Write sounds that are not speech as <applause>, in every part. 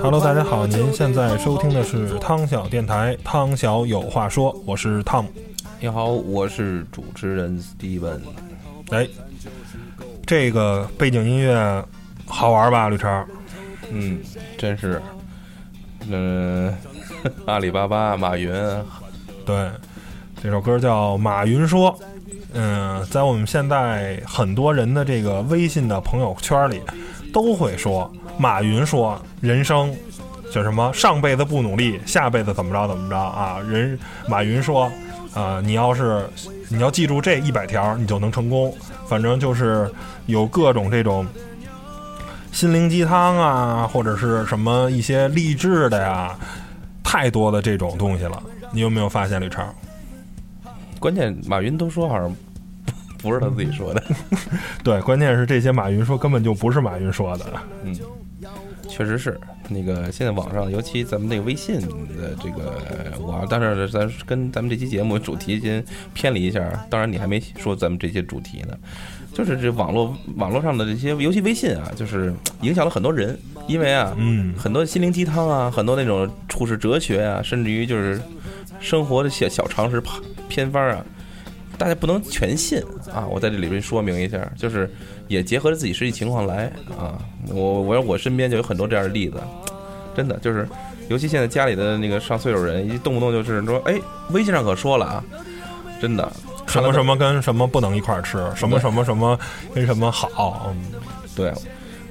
Hello，大家好，您现在收听的是汤小电台，汤小有话说，我是汤姆。你好，我是主持人 Steven。哎，这个背景音乐好玩吧，绿超？嗯，真是。嗯，阿里巴巴，马云。对，这首歌叫《马云说》。嗯，在我们现在很多人的这个微信的朋友圈里，都会说。马云说：“人生叫什么？上辈子不努力，下辈子怎么着怎么着啊？”人马云说：“啊，你要是你要记住这一百条，你就能成功。反正就是有各种这种心灵鸡汤啊，或者是什么一些励志的呀，太多的这种东西了。你有没有发现，李超？关键马云都说好像 <laughs> 不是他自己说的。<laughs> 对，关键是这些马云说根本就不是马云说的。嗯。”确实是那个，现在网上，尤其咱们那个微信的这个，我但是咱跟咱们这期节目主题先偏离一下。当然，你还没说咱们这些主题呢，就是这网络网络上的这些，尤其微信啊，就是影响了很多人。因为啊，嗯，很多心灵鸡汤啊，很多那种处世哲学啊，甚至于就是生活的小小常识偏方啊。大家不能全信啊！我在这里边说明一下，就是也结合着自己实际情况来啊。我我我身边就有很多这样的例子，真的就是，尤其现在家里的那个上岁数人，一动不动就是说，哎，微信上可说了啊，真的，什么什么跟什么不能一块儿吃，什么什么什么跟什么好，嗯，对。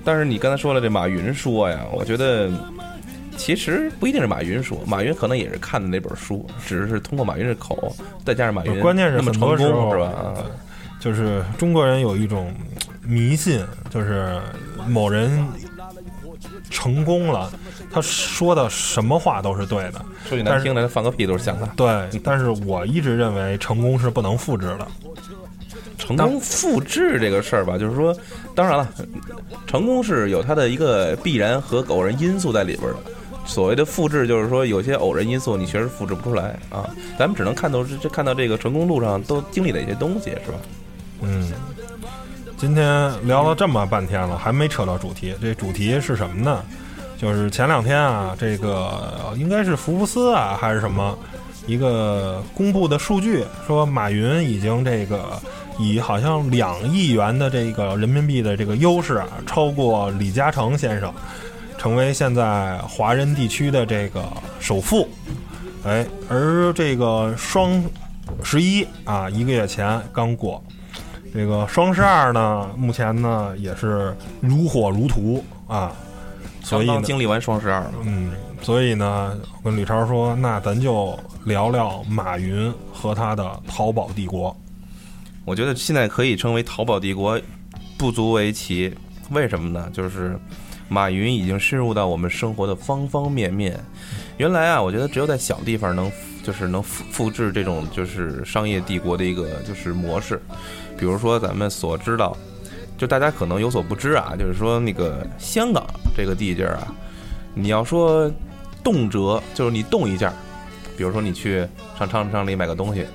但是你刚才说了这马云说呀，我觉得。其实不一定是马云说，马云可能也是看的那本书，只是通过马云的口，再加上马云关键是那么成功，是吧？就是中国人有一种迷信，就是某人成功了，他说的什么话都是对的。说句难听的，他放个屁都是像他。对，但是我一直认为成功是不能复制的。成功复制这个事儿吧，就是说，当然了，成功是有它的一个必然和偶然因素在里边的。所谓的复制，就是说有些偶然因素你确实复制不出来啊。咱们只能看到这看到这个成功路上都经历的一些东西，是吧？嗯。今天聊了这么半天了，还没扯到主题。这主题是什么呢？就是前两天啊，这个应该是福布斯啊还是什么一个公布的数据，说马云已经这个以好像两亿元的这个人民币的这个优势啊，超过李嘉诚先生。成为现在华人地区的这个首富，哎，而这个双十一啊，一个月前刚过，这个双十二呢，目前呢也是如火如荼啊，所以经历完双十二，嗯，所以呢，我跟吕超说，那咱就聊聊马云和他的淘宝帝国。我觉得现在可以称为淘宝帝国，不足为奇。为什么呢？就是。马云已经深入到我们生活的方方面面。原来啊，我觉得只有在小地方能，就是能复复制这种就是商业帝国的一个就是模式。比如说咱们所知道，就大家可能有所不知啊，就是说那个香港这个地界儿啊，你要说动辄就是你动一下，比如说你去上商场里买个东西，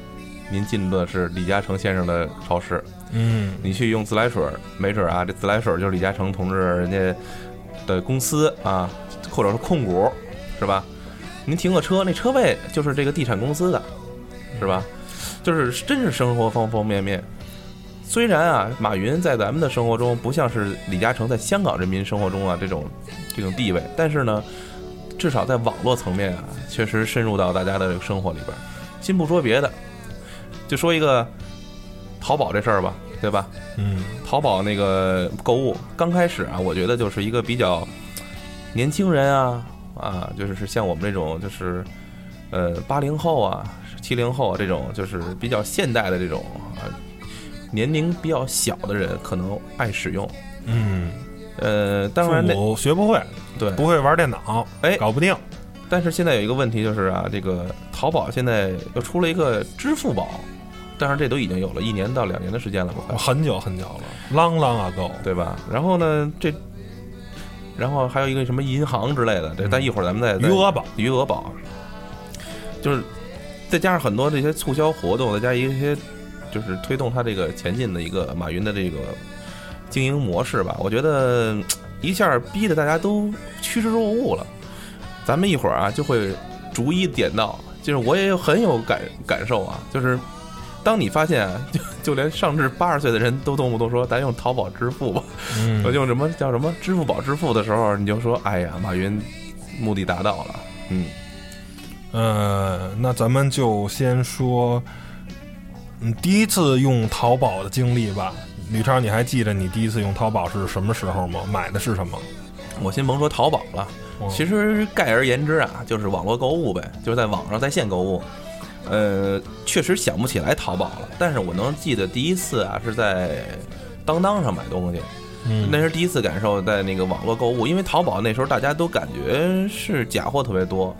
您进的是李嘉诚先生的超市，嗯，你去用自来水，没准啊，这自来水就是李嘉诚同志人家。的公司啊，或者是控股，是吧？您停个车，那车位就是这个地产公司的，是吧？就是真是生活方方面面。虽然啊，马云在咱们的生活中不像是李嘉诚在香港人民生活中啊这种这种地位，但是呢，至少在网络层面啊，确实深入到大家的生活里边。先不说别的，就说一个淘宝这事儿吧。对吧？嗯，淘宝那个购物刚开始啊，我觉得就是一个比较年轻人啊啊，就是是像我们这种就是呃八零后啊，七零后这种就是比较现代的这种啊，年龄比较小的人可能爱使用。嗯，呃，当然父那学不会，对，不会玩电脑，哎搞不定。但是现在有一个问题就是啊，这个淘宝现在又出了一个支付宝，当然这都已经有了一年到两年的时间了吧，很久很久了，long long ago。对吧？然后呢，这，然后还有一个什么银行之类的，这嗯但一会儿咱们再余额宝，余额宝，就是再加上很多这些促销活动，再加一些就是推动它这个前进的一个马云的这个经营模式吧，我觉得嗯一下逼得大家都趋之若鹜了。咱们一会儿啊就会逐一点到，就是我也有很有感感受啊，就是当你发现啊 <laughs> 就就连上至八十岁的人都动不动说咱用淘宝支付吧，嗯 <laughs> 我用什么叫什么支付宝支付的时候，你就说哎呀，马云目的达到了，嗯。呃，那咱们就先说，嗯，第一次用淘宝的经历吧。吕超，你还记得你第一次用淘宝是什么时候吗？买的是什么？我先甭说淘宝了，哦其实概而言之啊，就是网络购物呗，就是在网上在线购物。呃，确实想不起来淘宝了，但是我能记得第一次啊是在当当上买东西，嗯。那是第一次感受在那个网络购物，因为淘宝那时候大家都感觉是假货特别多，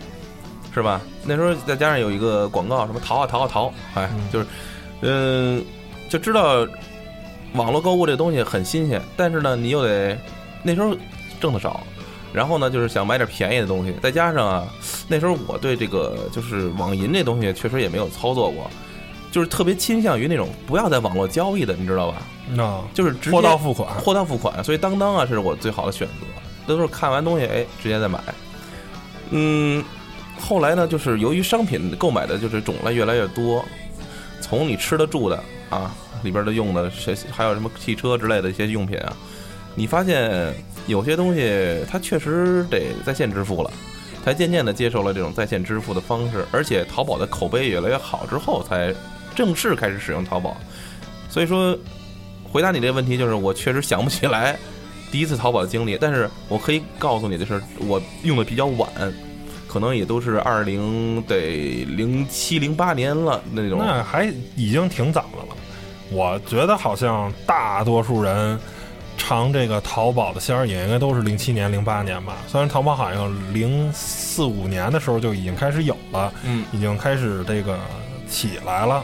是吧？那时候再加上有一个广告，什么淘啊淘啊淘，哎，嗯。就是，嗯、就知道网络购物这东西很新鲜，但是呢，你又得那时候挣的少，然后呢，就是想买点便宜的东西，再加上啊，那时候我对这个就是网银这东西确实也没有操作过，就是特别倾向于那种不要在网络交易的，你知道吧？啊就是直接货到付款。货到付款，所以当当啊是我最好的选择。都是看完东西，哎，直接再买。嗯，后来呢，就是由于商品购买的就是种类越来越多，从你吃的住的啊，里边的用的，谁还有什么汽车之类的一些用品啊，你发现有些东西它确实得在线支付了。才渐渐的接受了这种在线支付的方式，而且淘宝的口碑越来越好之后，才正式开始使用淘宝。所以说，回答你这个问题，就是我确实想不起来第一次淘宝的经历，但是我可以告诉你的是，我用的比较晚，可能也都是二零得零七零八年了那种。那还已经挺早的了。我觉得好像大多数人尝这个淘宝的鲜儿也应该都是零七年、零八年吧。虽然淘宝好像零四五年的时候就已经开始有了，嗯，已经开始这个起来了。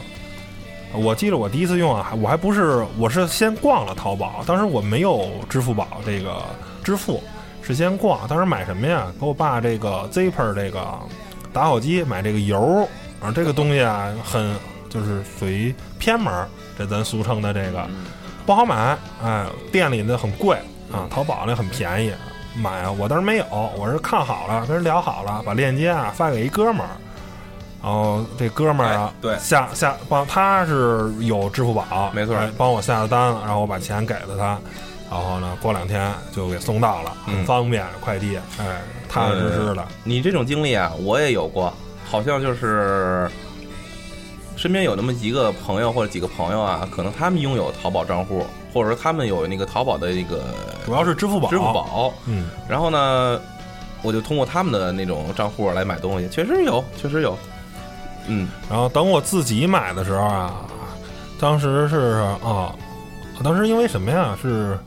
我记得我第一次用啊，我还不是，我是先逛了淘宝，当时我没有支付宝这个支付，是先逛。当时买什么呀？给我爸这个 Zipper 这个打火机买这个油，啊，这个东西啊，很就是属于偏门儿，这咱俗称的这个不好买，哎，店里的很贵啊，淘宝那很便宜。买啊，我当时没有，我是看好了，跟人聊好了，把链接啊发给一哥们儿，然后这哥们儿啊，哎对。下下帮他是有支付宝，没错。哎帮我下了单了，然后我把钱给了他，然后呢，过两天就给送到了，很嗯。方便，快递，哎，踏踏实实的，你这种经历啊，我也有过，好像就是身边有那么几个朋友或者几个朋友啊，可能他们拥有淘宝账户，或者说他们有那个淘宝的那个主要是支付宝，支付，宝，嗯，然后呢，我就通过他们的那种账户来买东西，确实有，确实有，嗯，然后等我自己买的时候啊，当时是啊，当时因为什么呀？是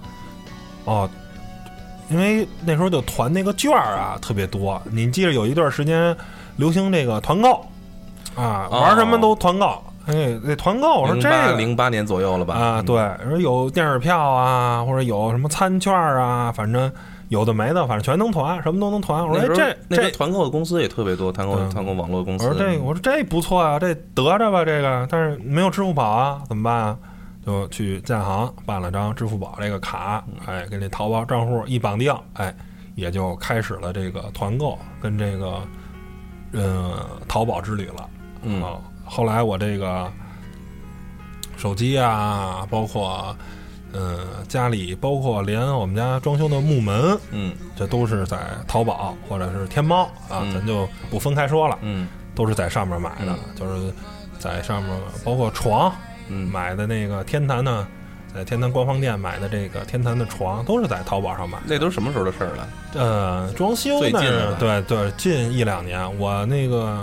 哦，因为那时候就团那个券儿啊特别多。你记得有一段时间流行这个团购啊，哦玩什么都团购。哎，那团购，我说这个零八年左右了吧？啊，嗯对，说有电影票啊，或者有什么餐券啊，反正有的没的，反正全能团，什么都能团。我说这这团购的公司也特别多，团购嗯团购网络公司。我说这，我说这不错啊，这得着吧，这个，但是没有支付宝啊，怎么办啊？就去建行办了张支付宝这个卡，哎，跟这淘宝账户一绑定，哎，也就开始了这个团购跟这个呃淘宝之旅了。嗯。啊，后来我这个手机啊，包括呃家里，包括连我们家装修的木门，嗯。这都是在淘宝或者是天猫啊，嗯。咱就不分开说了。嗯。都是在上面买的，嗯。就是在上面，包括床嗯，买的那个天坛呢，在天坛官方店买的这个天坛的床，都是在淘宝上买的。那都是什么时候的事儿了？呃，装修最近那是的对对，近一两年，我那个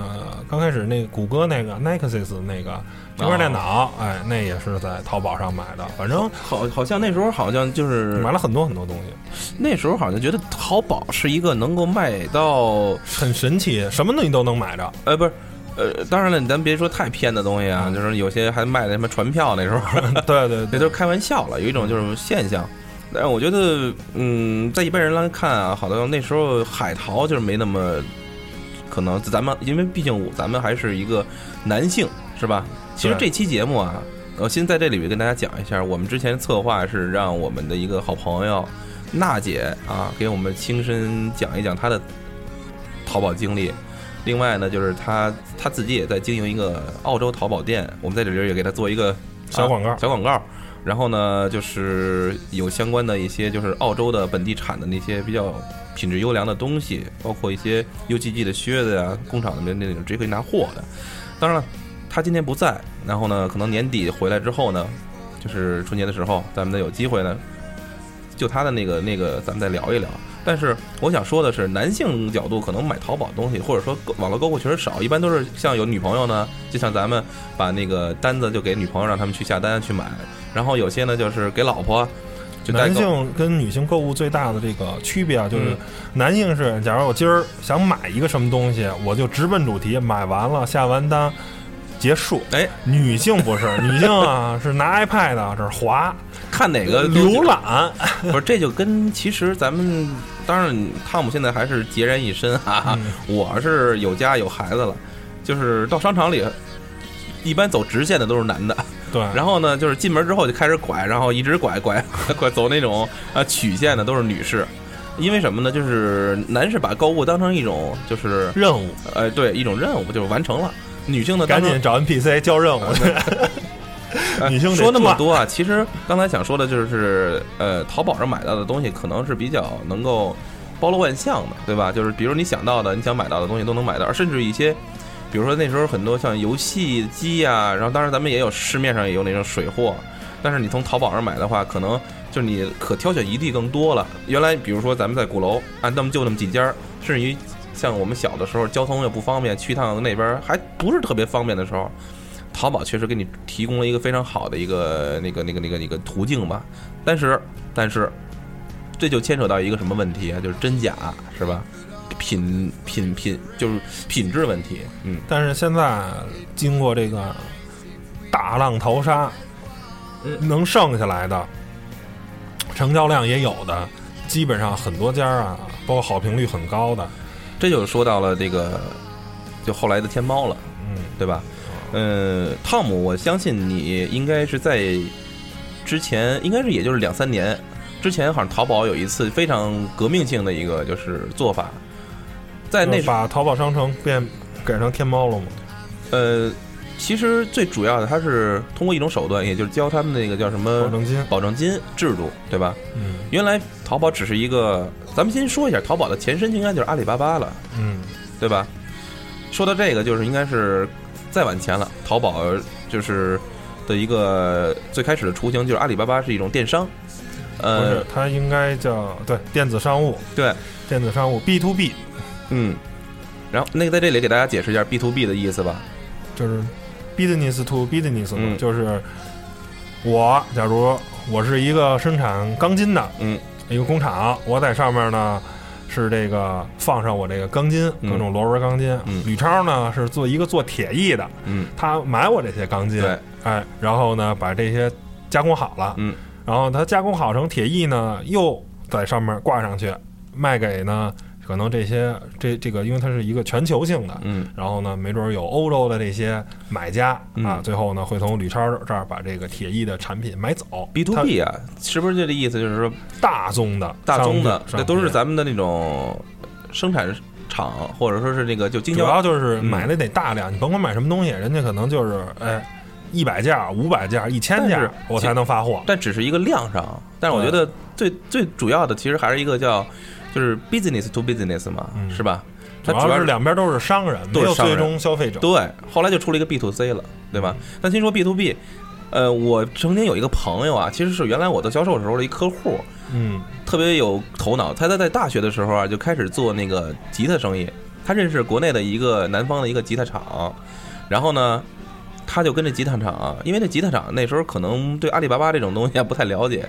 刚开始那谷歌那个 Nexus 那个平板电脑，哎，那也是在淘宝上买的，反正好，好像那时候好像就是买了很多很多东西，那时候好像觉得淘宝是一个能够卖到，很神奇，什么东西都能买着。呃，不是。呃，当然了，咱别说太偏的东西啊，就是有些还卖的什么船票，那时候 <laughs> 对对对，那都是开玩笑了，有一种就是现象。但是我觉得，嗯，在一般人来看啊，好像那时候海淘就是没那么可能。咱们因为毕竟咱们还是一个男性，是吧？其实这期节目啊，我先在这里边跟大家讲一下，我们之前策划是让我们的一个好朋友娜姐啊，给我们亲身讲一讲她的淘宝经历。另外呢，就是他他自己也在经营一个澳洲淘宝店，我们在这里也给他做一个小广告啊小广告。然后呢，就是有相关的一些，就是澳洲的本地产的那些比较品质优良的东西，包括一些 UGG 的靴子呀，工厂里面那种直接可以拿货的。当然了，他今天不在，然后呢，可能年底回来之后呢，就是春节的时候，咱们再有机会呢，就他的那个那个，咱们再聊一聊。但是我想说的是，男性角度可能买淘宝东西，或者说网络购物确实少，一般都是像有女朋友呢，就像咱们把那个单子就给女朋友，让他们去下单去买。然后有些呢就是给老婆，就男。性跟女性购物最大的这个区别啊，就是嗯男性是，假如我今儿想买一个什么东西，我就直奔主题，买完了下完单结束。哎，女性不是，女性啊是拿 <laughs> iPad 啊这儿滑看哪个浏览，<laughs> 不是，这就跟其实咱们当然，汤姆现在还是孑然一身啊。嗯我是有家有孩子了，就是到商场里，一般走直线的都是男的，对，然后呢，就是进门之后就开始拐，然后一直拐拐 <laughs> 拐走那种啊曲线的都是女士。因为什么呢？就是男士把购物当成一种就是任务呃对一种任务，就是完成了。女性呢，赶紧找 NPC 交任务。<laughs> 呃 <laughs> 女性说那么多啊，其实刚才想说的就是，呃，淘宝上买到的东西可能是比较能够包罗万象的，对吧？就是比如你想到的、你想买到的东西都能买到，甚至一些，比如说那时候很多像游戏机呀、然后当然咱们也有市面上也有那种水货，但是你从淘宝上买的话，可能就是你可挑选余地更多了。原来比如说咱们在鼓楼啊，那么就那么几家儿，甚至于像我们小的时候交通又不方便，去一趟那边儿还不是特别方便的时候。淘宝确实给你提供了一个非常好的一个那个那个那个那个途径吧，但是但是这就牵扯到一个什么问题啊？就是真假是吧？品品品就是品质问题，嗯，但是现在经过这个大浪淘沙，能剩下来的成交量也有的，基本上很多家啊，包括好评率很高的，这就说到了这个就后来的天猫了，嗯，对吧？汤姆，我相信你应该是在之前，应该是也就是两三年之前，好像淘宝有一次非常革命性的一个就是做法，在那把淘宝商城变改成天猫了吗？呃，其实最主要的，它是通过一种手段，也就是交他们那个叫什么保证金，保证金制度，对吧？嗯原来淘宝只是一个，咱们先说一下，淘宝的前身应该就是阿里巴巴了，嗯，对吧？说到这个，就是应该是再往前了，淘宝就是的一个最开始的雏形，就是阿里巴巴是一种电商，不呃是，，它应该叫对电子商务，对，电子商务 B to B，嗯。然后那个在这里给大家解释一下 B to B 的意思吧。就是 business to business 就是我假如我是一个生产钢筋的，嗯，一个工厂，我在上面呢是这个放上我这个钢筋，嗯。各种螺纹钢筋。嗯。吕超呢是做一个做铁艺的，嗯，他买我这些钢筋，对，哎，然后呢把这些加工好了，嗯，然后他加工好成铁艺呢，又在上面挂上去，卖给呢可能这些这这个，因为它是一个全球性的，嗯，然后呢，没准儿有欧洲的这些买家啊，嗯最后呢会从吕超这儿把这个铁艺的产品买走。B to B 啊，是不是就这个意思？就是说大宗的、大宗的，商品这都是咱们的那种生产厂，或者说是那个就经销主要就是嗯买的得大量，你甭管买什么东西，人家可能就是哎一百件、五百件、一千件我才能发货。但只是一个量上。但是我觉得最最主要的，其实还是一个叫就是 business to business 嘛，嗯是吧？主它主要要是两边都是商人，没有最终消费者。对，后来就出了一个 B to C 了，对吧？但听说 B to B，呃，我曾经有一个朋友啊，其实是原来我做销售时候的一客户，嗯特别有头脑。他在在大学的时候啊，就开始做那个吉他生意。他认识国内的一个南方的一个吉他厂，然后呢，他就跟这吉他厂，因为这吉他厂那时候可能对阿里巴巴这种东西还不太了解，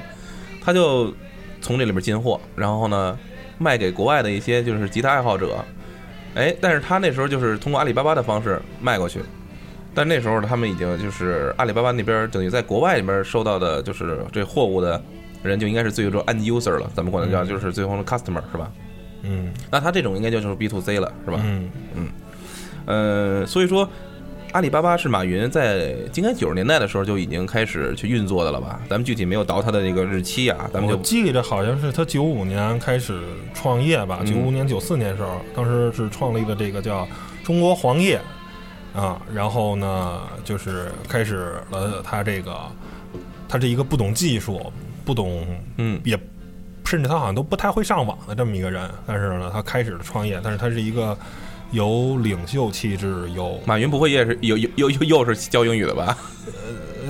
他就从这里边进货，然后呢卖给国外的一些就是吉他爱好者。哎，但是他那时候就是通过阿里巴巴的方式卖过去，但那时候他们已经就是阿里巴巴那边等于在国外里边收到的就是这货物的人就应该是最终 end user 了，咱们管它叫就是最后的 customer 是吧？嗯那他这种应该就是 B to C 了，是吧？嗯呃，所以说，阿里巴巴是马云在应该九十年代的时候就已经开始去运作的了吧？咱们具体没有倒他的这个日期啊，咱们我就记得好像是他九五年开始创业吧，嗯九五年九四年时候，当时是创立的这个叫中国黄页啊，然后呢就是开始了他这个，他是一个不懂技术、不懂嗯也甚至他好像都不太会上网的这么一个人，但是呢，他开始了创业，但是他是一个有领袖气质，有马云不会也是又又又又又是教英语的吧？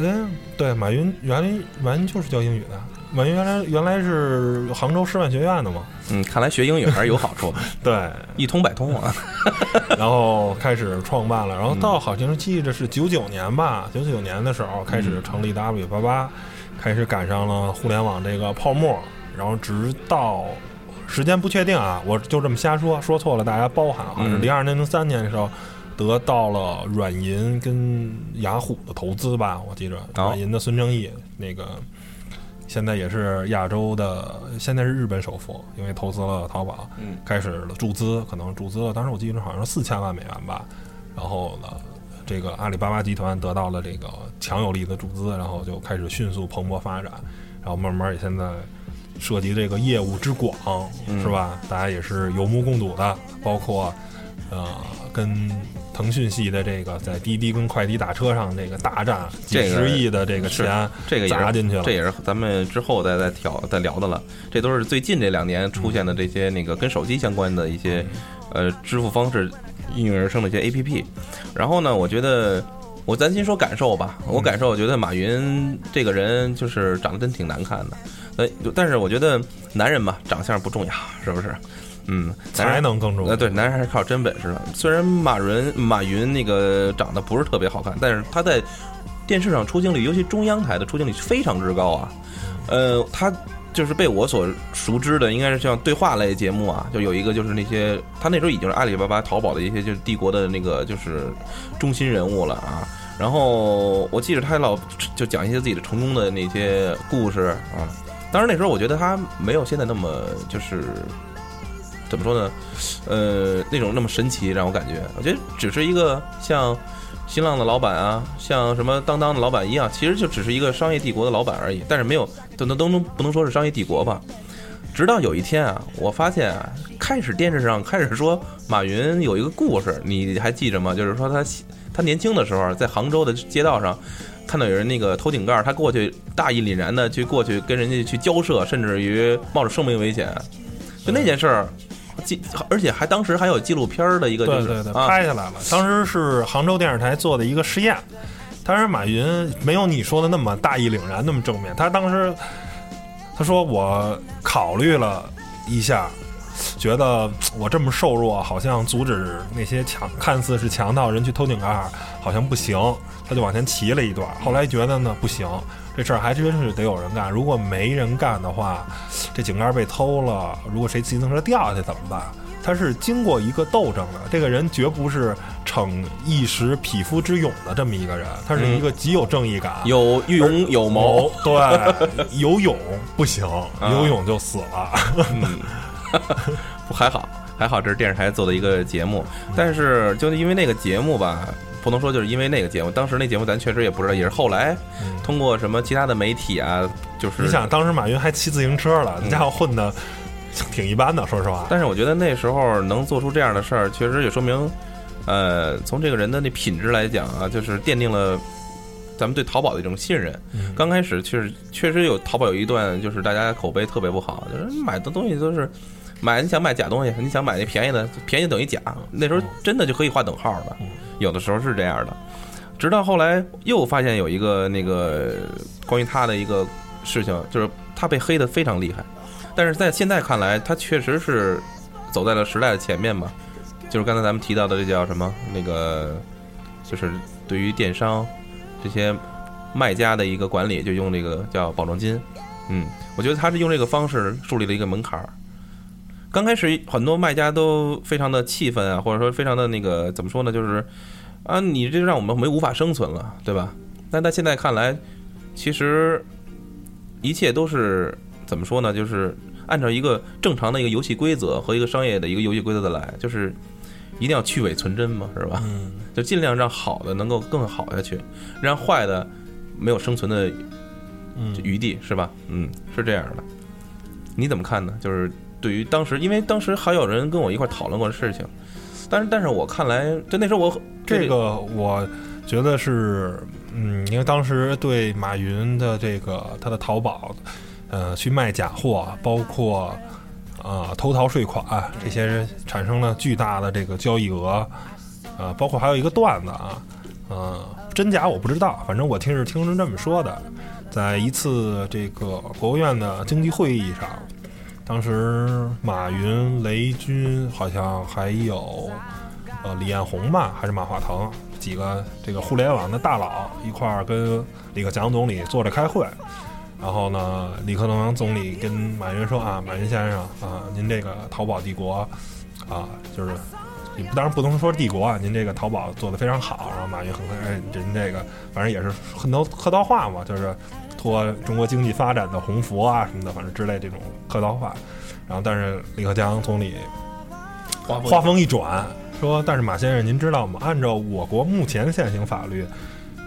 呃，对，马云原来马云就是教英语的，马云原来原来是杭州师范学院的嘛，嗯，看来学英语还是有好处，<laughs> 对，一通百通啊。<laughs> 然后开始创办了，然后到好像是记着是九九年吧，九九年的时候开始成立的阿里巴巴，开始赶上了互联网这个泡沫，然后直到时间不确定啊，我就这么瞎说，说错了大家包涵，好像是嗯零二年零三年的时候。得到了软银跟雅虎的投资吧，我记着，软银的孙正义那个，现在也是亚洲的，现在是日本首富，因为投资了淘宝，嗯开始了注资，可能注资了，当时我记得好像是四千万美元吧，然后呢，这个阿里巴巴集团得到了这个强有力的注资，然后就开始迅速蓬勃发展，然后慢慢也现在涉及这个业务之广，是吧？大家也是有目共睹的，包括呃跟腾讯系的这个在滴滴跟快滴打车上这个大战，几十亿的这个钱这个砸进去了，这也是咱们之后再再挑再聊的了。这都是最近这两年出现的这些那个跟手机相关的一些呃支付方式应运而生的一些 A P P。然后呢，我觉得我咱先说感受吧。我感受，我觉得马云这个人就是长得真挺难看的。呃，但是我觉得男人嘛，长相不重要，是不是？嗯，男才人能更重要。呃，对，男人还是靠真本事的。虽然马云马云那个长得不是特别好看，但是他在电视上出镜率，尤其中央台的出镜率非常之高啊。呃，他就是被我所熟知的，应该是像对话类节目啊，就有一个就是那些他那时候已经是阿里巴巴、淘宝的一些就是帝国的那个就是中心人物了啊。然后我记得他老就讲一些自己的成功的那些故事啊。当然那时候我觉得他没有现在那么就是怎么说呢？呃，那种那么神奇，让我感觉，我觉得只是一个像新浪的老板啊，像什么当当的老板一样，其实就只是一个商业帝国的老板而已。但是没有，都都都能不能说是商业帝国吧？直到有一天啊，我发现啊，开始电视上开始说马云有一个故事，你还记着吗？就是说他他年轻的时候在杭州的街道上。看到有人那个头顶盖，他过去大义凛然的去过去跟人家去交涉，甚至于冒着生命危险，就那件事儿，记而且还当时还有纪录片儿的一个，就是对对对，啊，拍下来了。当时是杭州电视台做的一个实验，当时马云没有你说的那么大义凛然，那么正面。他当时他说我考虑了一下，觉得我这么瘦弱，好像阻止那些强看似是强盗人去偷井盖，好像不行。他就往前骑了一段，后来觉得呢不行，这事儿还真是得有人干。如果没人干的话，这井盖被偷了，如果谁骑自行车掉下去怎么办？他是经过一个斗争的，这个人绝不是逞一时匹夫之勇的这么一个人，他是一个极有正义感，有勇有谋，对，有勇不行，有勇就死了。嗯，<laughs> <laughs> 不还好还好，这是电视台做的一个节目，但是就因为那个节目吧。不能说就是因为那个节目，当时那节目咱确实也不知道，也是后来通过什么其他的媒体啊，就是你想当时马云还骑自行车了，那家伙混的挺一般的，说实话。但是我觉得那时候能做出这样的事儿，确实也说明，呃，从这个人的那品质来讲啊，就是奠定了咱们对淘宝的一种信任。嗯刚开始确实确实有淘宝有一段就是大家口碑特别不好，就是买的东西都是买你想买假东西，你想买那便宜的，便宜等于假，那时候真的就可以划等号的，有的时候是这样的。直到后来又发现有一个那个关于他的一个事情，就是他被黑的非常厉害，但是在现在看来，他确实是走在了时代的前面吧。就是刚才咱们提到的这叫什么？那个就是对于电商这些卖家的一个管理，就用这个叫保证金。嗯，我觉得他是用这个方式树立了一个门槛儿。刚开始很多卖家都非常的气愤啊，或者说非常的那个怎么说呢？就是啊，你这让我们没无法生存了，对吧？但在现在看来，其实一切都是怎么说呢？就是按照一个正常的一个游戏规则和一个商业的一个游戏规则的来，就是一定要去伪存真嘛，是吧？嗯，就尽量让好的能够更好下去，让坏的没有生存的嗯余地，是吧？嗯，是这样的。你怎么看呢？就是对于当时，因为当时还有人跟我一块儿讨论过的事情，但是但是我看来，就那时候我这个我觉得是，嗯，因为当时对马云的这个他的淘宝，呃，去卖假货，包括啊、偷逃税款这些人产生了巨大的这个交易额，呃，包括还有一个段子啊，呃，真假我不知道，反正我听是听人这么说的，在一次这个国务院的经济会议上，当时马云、雷军好像还有。呃李彦宏吧，还是马化腾几个这个互联网的大佬一块儿跟李克强总理坐着开会。然后呢，李克强总理跟马云说啊，马云先生啊，您这个淘宝帝国啊，就是你当然不能说帝国啊，您这个淘宝做的非常好。然后马云很快，哎，人这个反正也是很多客套话嘛，就是托中国经济发展的鸿福啊什么的，反正之类这种客套话。然后，但是李克强总理画话锋一转，说：“但是马先生，您知道吗？按照我国目前现行法律，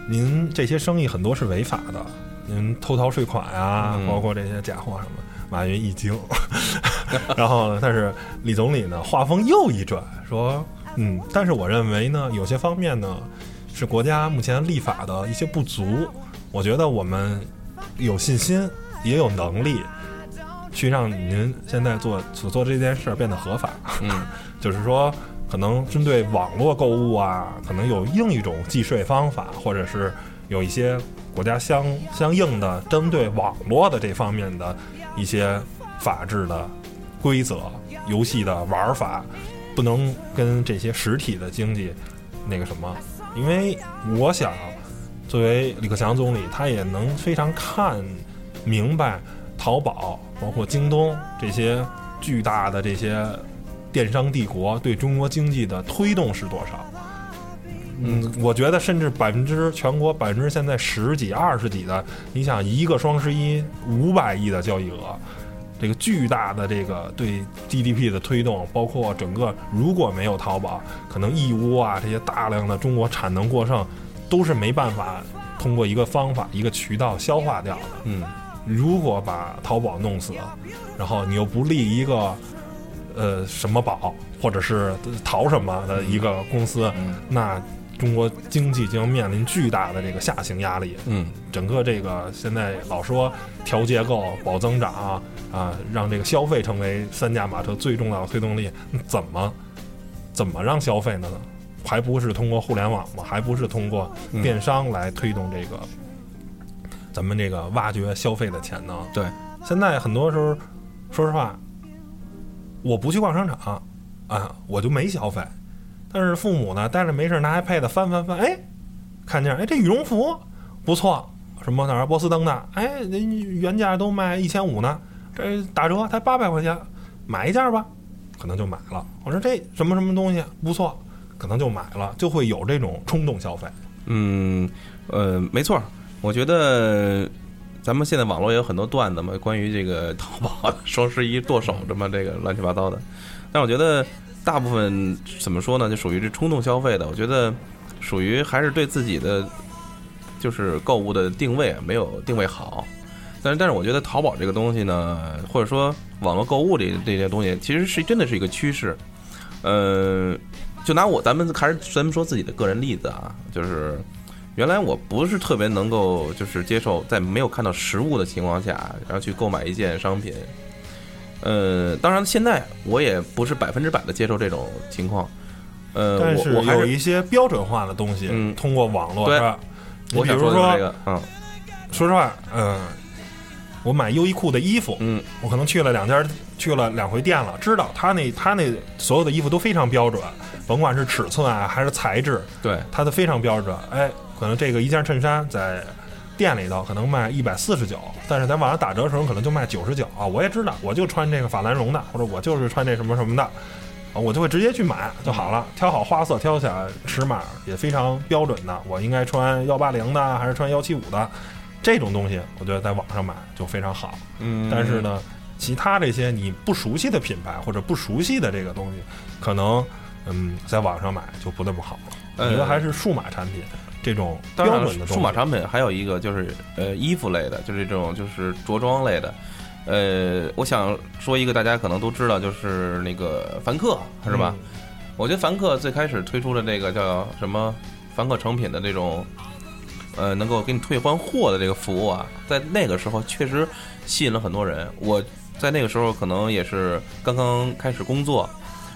您这些生意很多是违法的，您偷逃税款啊，嗯包括这些假货什么。”马云一惊，<laughs> 然后呢，但是李总理呢，话锋又一转，说：“嗯，但是我认为呢，有些方面呢，是国家目前立法的一些不足，我觉得我们有信心，也有能力，去让您现在做所做这件事儿变得合法。”嗯 <laughs> 就是说，可能针对网络购物啊，可能有另一种计税方法，或者是有一些国家相相应的针对网络的这方面的一些法制的规则、游戏的玩法，不能跟这些实体的经济那个什么。因为我想，作为李克强总理，他也能非常看明白淘宝，包括京东这些巨大的这些电商帝国对中国经济的推动是多少？嗯，我觉得甚至百分之全国百分之现在十几、二十几的，你想一个双十一五百亿的交易额，这个巨大的这个对 GDP 的推动，包括整个如果没有淘宝，可能义乌啊这些大量的中国产能过剩，都是没办法通过一个方法、一个渠道消化掉的。嗯如果把淘宝弄死，然后你又不立一个呃什么宝或者是淘什么的一个公司，嗯那中国经济将面临巨大的这个下行压力。嗯整个这个现在老说调结构、保增长啊，让这个消费成为三驾马车最重要的推动力，怎么怎么让消费呢？还不是通过互联网吗？还不是通过嗯电商来推动这个、咱们这个挖掘消费的潜能？对，现在很多时候，说实话，我不去逛商场啊，我就没消费。但是父母呢，待着没事拿 iPad 翻翻翻，哎，看见哎这羽绒服不错，什么哪儿波司登的，哎，人原价都卖一千五呢，这打折才八百块钱，买一件吧，可能就买了。我说这什么什么东西不错，可能就买了，就会有这种冲动消费。嗯呃，没错，我觉得。咱们现在网络也有很多段子嘛，关于这个淘宝双十一剁手这么这个乱七八糟的，但我觉得大部分怎么说呢，就属于这冲动消费的。我觉得属于还是对自己的就是购物的定位没有定位好。但是但是我觉得淘宝这个东西呢，或者说网络购物这这些东西，其实是真的是一个趋势。呃，就拿我咱们还是咱们说自己的个人例子啊，就是原来我不是特别能够就是接受在没有看到实物的情况下，然后去购买一件商品。呃，当然现在我也不是百分之百的接受这种情况。呃，但我我还是有一些标准化的东西，嗯通过网络对吧，你我比如说，嗯说实话，嗯、我买优衣库的衣服，嗯我可能去了两家，去了两回店了，知道他那他那所有的衣服都非常标准，甭管是尺寸啊还是材质，对，它的非常标准。哎，可能这个一件衬衫在店里头可能卖一百四十九，但是在网上打折的时候可能就卖九十九啊。我也知道，我就穿这个法兰绒的，或者我就是穿这什么什么的，啊，我就会直接去买就好了。挑好花色，挑起来尺码也非常标准的，我应该穿幺八零的还是穿幺七五的，这种东西我觉得在网上买就非常好。嗯但是，呢，其他这些你不熟悉的品牌或者不熟悉的这个东西，可能嗯，在网上买就不那么好了。我觉得还是数码产品这种标当然。数码产品还有一个就是呃衣服类的，就是这种就是着装类的。呃，我想说一个大家可能都知道，就是那个凡客是吧？嗯我觉得凡客最开始推出的这个叫什么凡客成品的这种，呃，能够给你退换货的这个服务啊，在那个时候确实吸引了很多人。我在那个时候可能也是刚刚开始工作，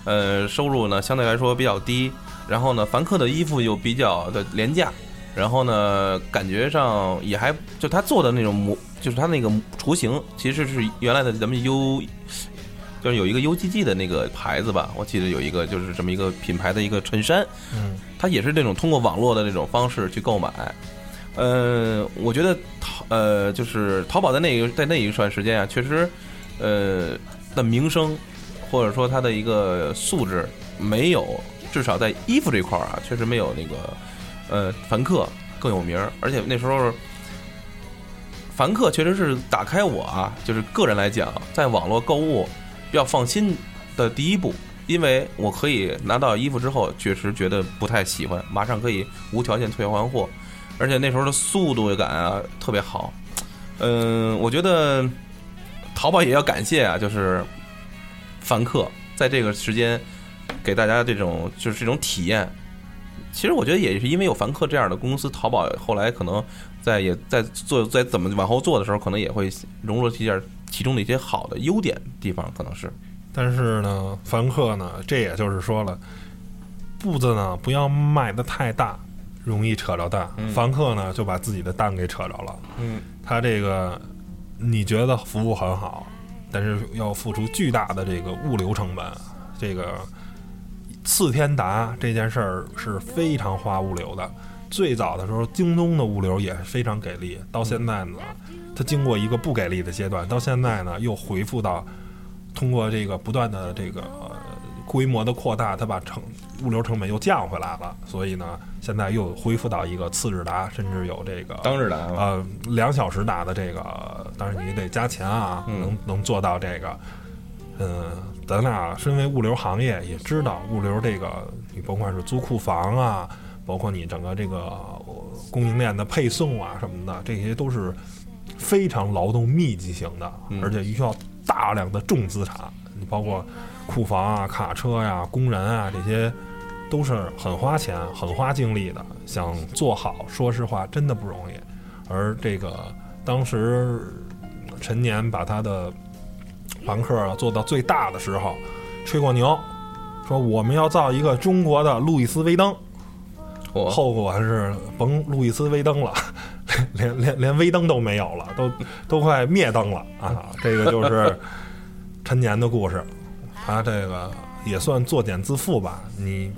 呃，收入呢相对来说比较低，然后呢，凡客的衣服又比较的廉价，然后呢，感觉上也还就他做的那种模，就是他那个雏形其实是原来的咱们 U。就是有一个 UGG 的那个牌子吧，我记得有一个就是这么一个品牌的一个衬衫，嗯它也是这种通过网络的这种方式去购买。呃，我觉得淘呃就是淘宝在那个在那一段时间啊，确实呃的名声或者说它的一个素质没有，至少在衣服这块儿啊，确实没有那个呃凡客更有名儿。而且那时候凡客确实是打开我啊，就是个人来讲，在网络购物比较放心的第一步。因为我可以拿到衣服之后，确实觉得不太喜欢，马上可以无条件退还货，而且那时候的速度感啊特别好。嗯，我觉得淘宝也要感谢啊，就是凡客在这个时间给大家这种就是这种体验。其实我觉得也是因为有凡客这样的公司，淘宝后来可能在也在做在怎么往后做的时候，可能也会融入一下其中的一些好的优点地方，可能是。但是呢，凡客呢，这也就是说了，步子呢不要迈得太大，容易扯着蛋。嗯凡客呢就把自己的蛋给扯着了。嗯，他这个你觉得服务很好，但是要付出巨大的这个物流成本。这个次天达这件事儿是非常花物流的。最早的时候，京东的物流也是非常给力，到现在呢，它经过一个不给力的阶段，到现在呢又恢复到通过这个不断的这个、呃规模的扩大，它把成物流成本又降回来了，所以呢，现在又恢复到一个次日达，甚至有这个当日达啊，呃，两小时达的这个，当然你得加钱啊，嗯能能做到这个。嗯，咱俩身为物流行业，也知道物流这个，你甭管是租库房啊，包括你整个这个呃供应链的配送啊什么的，这些都是非常劳动密集型的，嗯而且需要大量的重资产，你包括库房啊、卡车呀、工人啊这些，都是很花钱、很花精力的。想做好，说实话真的不容易。而这个当时陈年把他的凡客做到最大的时候，吹过牛，说我们要造一个中国的路易斯威登。后果是甭路易斯威登了，<laughs> 连连连威登都没有了，都都快灭灯了啊！这个就是陈年的故事，他这个也算作茧自缚吧。你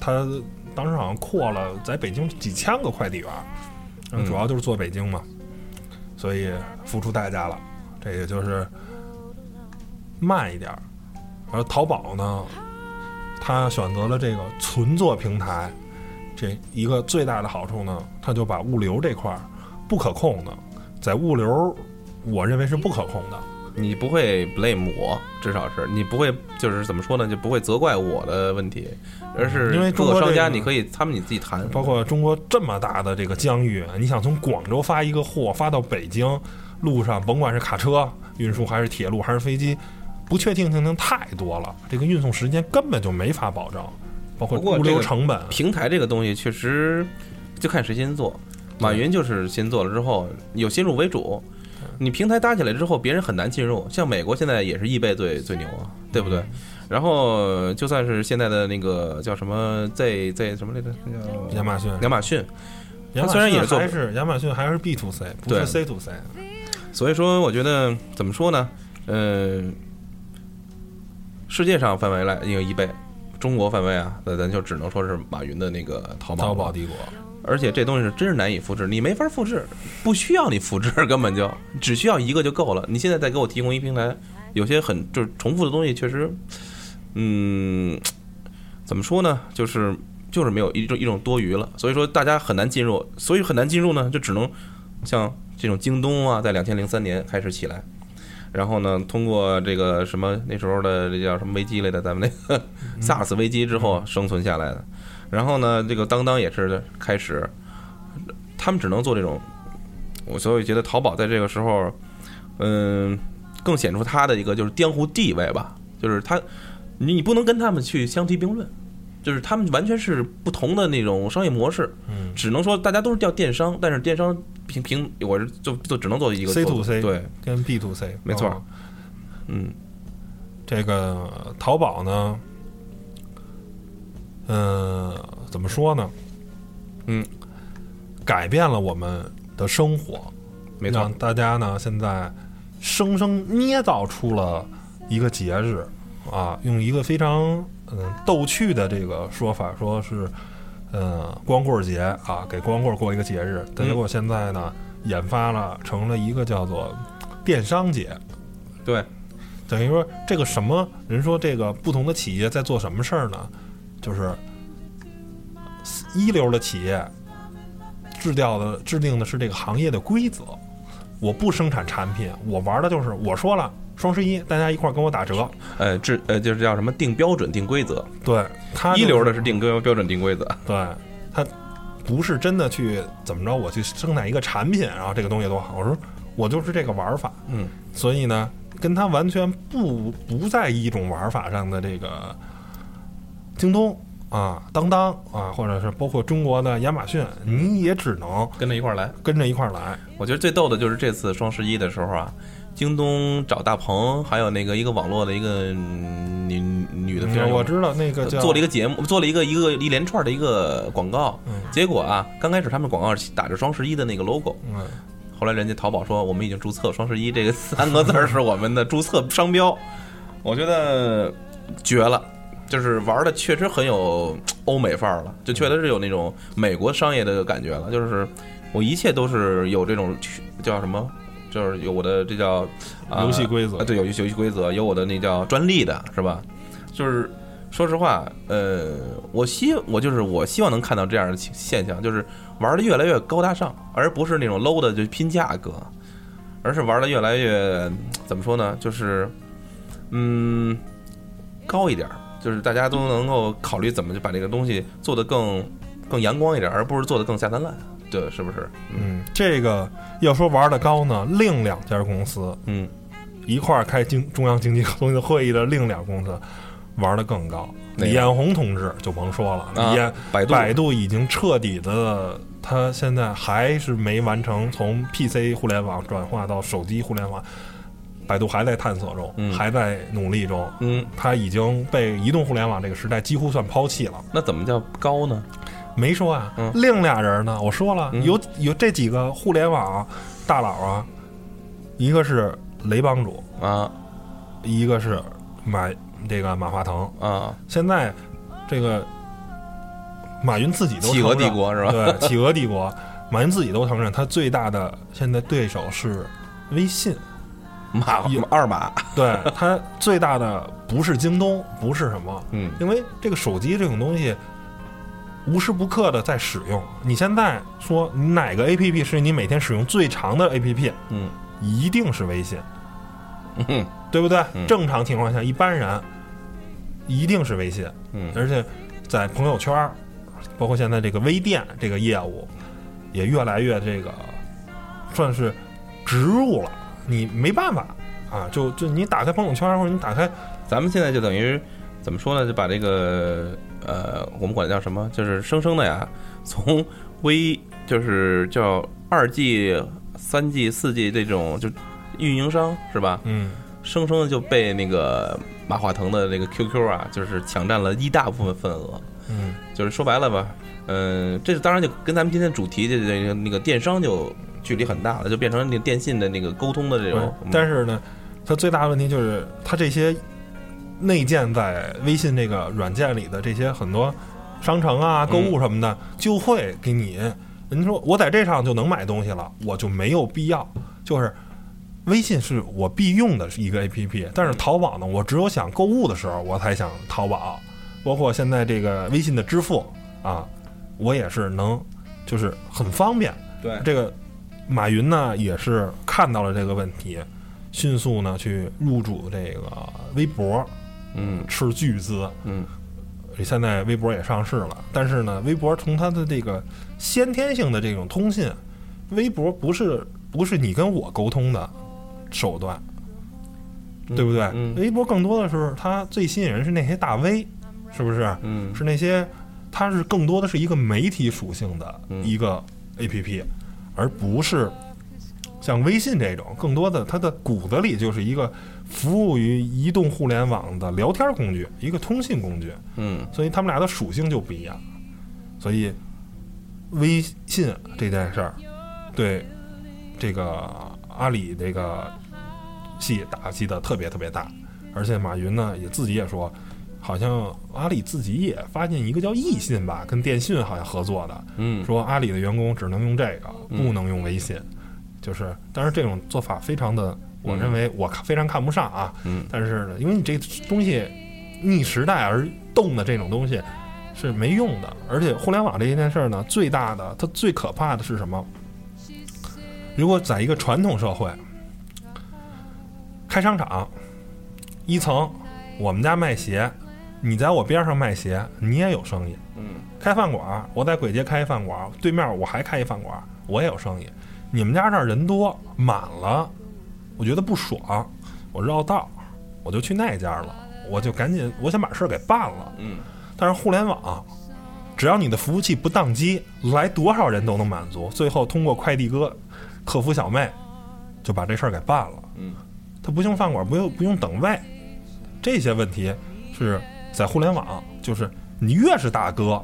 他当时好像扩了在北京几千个快递员，嗯主要就是做北京嘛，所以付出代价了。这也就是慢一点儿，而淘宝呢，他选择了这个存做平台。这一个最大的好处呢，它就把物流这块儿不可控的，在物流，我认为是不可控的。你不会 blame 我，至少是你不会就是怎么说呢，就不会责怪我的问题，而是因为中国这个家你可以他们你自己谈，包括中国这么大的这个疆域，你想从广州发一个货发到北京，路上甭管是卡车运输还是铁路还是飞机，不确定性太多了，这个运送时间根本就没法保证，包括物流成本。平台这个东西确实就看谁先做。马云就是先做了之后，有先入为主。你平台搭起来之后，别人很难进入。像美国现在也是易贝最最牛啊，对不对？然后就算是现在的那个叫什么 Z Z 什么来着，那叫亚马逊，亚马逊，亚马虽然也是做还是亚马逊还是 B to C，不是 C to C。所以说，我觉得怎么说呢？嗯、世界上范围来因为一倍，中国范围啊，那咱就只能说是马云的那个淘宝。淘宝帝国，而且这东西是真是难以复制，你没法复制，不需要你复制，根本就只需要一个就够了。你现在再给我提供一平台，有些很就是重复的东西，确实，嗯，<tsk> 怎么说呢？就是就是没有一种一种多余了，所以说大家很难进入，所以很难进入呢，就只能像这种京东啊，在两千零三年开始起来。然后呢，通过这个什么那时候的这叫什么危机来的，咱们那个 SARS 危机之后生存下来的。然后呢，这个当当也是开始，他们只能做这种，我所以觉得淘宝在这个时候，嗯，更显出它的一个就是江湖地位吧，就是它，你你不能跟他们去相提并论，就是他们完全是不同的那种商业模式，嗯。只能说大家都是叫电商，但是电商平平我是就就只能做一个 C to C 对，跟 B to C，没错。哦。嗯。这个淘宝呢，嗯、怎么说呢？嗯，改变了我们的生活，没错。让，大家呢现在生生捏造出了一个节日啊，用一个非常嗯逗趣的这个说法，说是嗯光棍节啊，给光棍过一个节日。但结果现在呢，研发了成了一个叫做电商节，对，等于说这个什么人说这个不同的企业在做什么事儿呢？就是一流的企业制掉的制定的是这个行业的规则。我不生产产品，我玩的就是我说了双十一，大家一块儿跟我打折。呃，这呃就是叫什么定标准定规则，对，他一流的是定标标准定规则，对，他不是真的去怎么着，我去生产一个产品，然后这个东西多好。我说我就是这个玩法，嗯，所以呢，跟他完全不不在一种玩法上的这个京东啊、当当啊，或者是包括中国的亚马逊，你也只能跟着一块儿来。跟着一块儿来。我觉得最逗的就是这次双十一的时候啊，京东找大鹏，还有那个一个网络的一个嗯女女的我知道那个叫做了一个节目，做了一个一个一连串的一个广告。嗯结果啊，刚开始他们广告是打着双十一的那个 logo，嗯后来人家淘宝说我们已经注册双十一这个 <laughs> 三个字儿是我们的注册商标，我觉得绝了。就是玩的确实很有欧美范儿了，就确实是有那种美国商业的感觉了。就是我一切都是有这种叫什么，就是有我的这叫、啊游戏规则啊，对，有游戏游戏规则，有我的那叫专利的，是吧？就是说实话，呃，我希我就是我希望能看到这样的情现象，就是玩的越来越高大上，而不是那种 low 的就拼价格，而是玩的越来越怎么说呢？就是嗯高一点儿，就是大家都能够考虑怎么就把这个东西做得更更阳光一点，而不是做得更下三滥，对，是不是？嗯，这个要说玩的高呢，另两家公司嗯，一块儿开经中央经济工作会议的另两公司玩的更高。李彦宏同志就甭说了，啊李彦百度。百度已经彻底的，他现在还是没完成从 PC 互联网转化到手机互联网，百度还在探索中，嗯还在努力中。嗯，他已经被移动互联网这个时代几乎算抛弃了。那怎么叫高呢？没说啊，嗯另俩人呢？我说了，嗯有有这几个互联网大佬啊，一个是雷帮主，啊一个是马这个马化腾。啊，现在这个马云自己都企鹅帝国是吧？对，企鹅帝国，马云自己都承认，他最大的现在对手是微信。马 <laughs> 有二马，对它最大的不是京东，不是什么，嗯因为这个手机这种东西无时不刻的在使用。你现在说你哪个 A P P 是你每天使用最长的 A P P，嗯一定是微信，嗯对不对？嗯正常情况下，一般人一定是微信，嗯而且在朋友圈，包括现在这个微店这个业务，也越来越这个算是植入了。你没办法啊，就就你打开朋友圈或者你打开咱们现在就等于怎么说呢？就把这个呃，我们管它叫什么？就是生生的呀，<laughs> 从微就是叫二 G、三 G、四 G 这种就运营商是吧？嗯生生的就被那个马化腾的那个 QQ 啊，就是抢占了一大部分份额。嗯，就是说白了吧，嗯、这当然就跟咱们今天主题的这个那个电商就距离很大了，就变成那个电信的那个沟通的这对种。但是呢，它最大的问题就是它这些内建在微信这个软件里的这些很多商城啊、购物什么的，就会给你，人说我在这上就能买东西了，我就没有必要，就是。微信是我必用的一个 APP，但是淘宝呢，我只有想购物的时候我才想淘宝，包括现在这个微信的支付啊，我也是能，就是很方便。对这个马云呢也是看到了这个问题，迅速呢去入主这个微博，嗯。斥巨资。嗯。现在微博也上市了，但是呢，微博从它的这个先天性的这种通信，微博不是不是你跟我沟通的手段，对不对？嗯。微博更多的是它最吸引人是那些大 V，是不是？嗯。是那些，它是更多的是一个媒体属性的嗯。一个 APP，、而不是像微信这种，更多的它的骨子里就是一个服务于移动互联网的聊天工具，一个通信工具，嗯。所以他们俩的属性就不一样。所以，微信这件事儿，对这个阿里这个戏打击的特别特别大，而且马云呢也自己也说，好像阿里自己也发现一个叫易信吧，跟电信好像合作的，嗯说阿里的员工只能用这个，嗯不能用微信。就是，但是这种做法非常的，我认为我看非常看不上啊。嗯但是呢，因为你这东西逆时代而动的这种东西是没用的，而且互联网这一件事儿呢，最大的它最可怕的是什么？如果在一个传统社会，开商场，一层我们家卖鞋，你在我边上卖鞋，你也有生意。嗯开饭馆，我在簋街开一饭馆，对面我还开一饭馆，我也有生意。你们家这儿人多满了，我觉得不爽，我绕道，我就去那家了，我就赶紧，我想把事儿给办了。嗯但是互联网，只要你的服务器不宕机，来多少人都能满足，最后通过快递哥、客服小妹就把这事儿给办了。嗯他不用饭馆，不用不用等位，这些问题是在互联网，就是你越是大哥，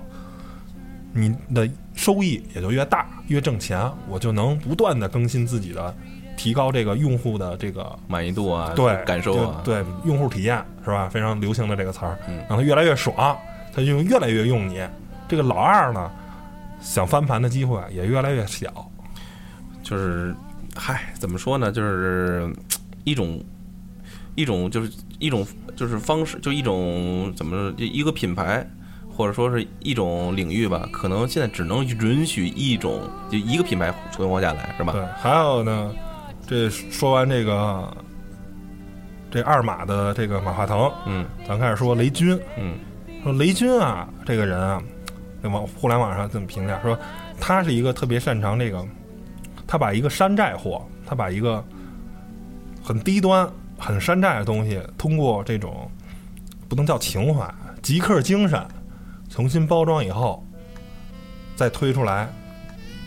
你的收益也就越大，越挣钱，我就能不断的更新自己的，提高这个用户的这个满意度啊，对感受啊，对用户体验是吧？非常流行的这个词儿，嗯让他越来越爽，他就越来越用你。这个老二呢，想翻盘的机会也越来越小。就是，嗨，怎么说呢？就是一种一种就是一种就是方式，就一种怎么说就一个品牌，或者说是一种领域吧，可能现在只能允许一种就一个品牌存活下来，是吧？对，还有呢，这说完这个这二马的这个马化腾，嗯咱开始说雷军。嗯说雷军啊，这个人啊，在网互联网上这么评价说，他是一个特别擅长这个，他把一个山寨货，他把一个很低端、很山寨的东西，通过这种不能叫情怀、极客精神，重新包装以后，再推出来，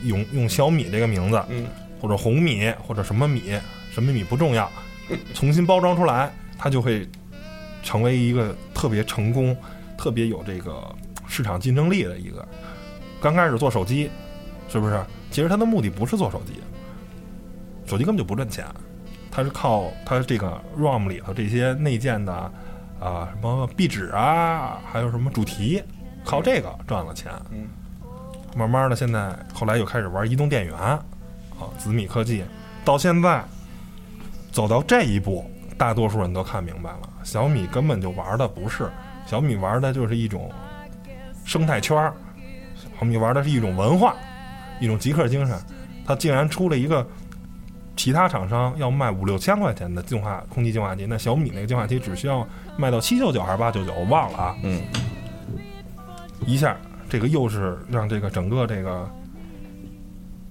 用用小米这个名字，嗯或者红米或者什么米，什么米不重要，<laughs> 重新包装出来，它就会成为一个特别成功、特别有这个市场竞争力的一个。刚开始做手机，是不是？其实它的目的不是做手机，手机根本就不赚钱，它是靠它这个 ROM 里头这些内建的啊、什么壁纸啊，还有什么主题，靠这个赚了钱。嗯，慢慢的，现在后来又开始玩移动电源，啊，紫米科技，到现在走到这一步，大多数人都看明白了，小米根本就玩的不是小米玩的就是一种生态圈，小米玩的是一种文化，一种极客精神。它竟然出了一个其他厂商要卖五六千块钱的净化空气净化器，那小米那个净化器只需要卖到七九九还是八九九，我忘了啊。嗯一下，这个又是让这个整个这个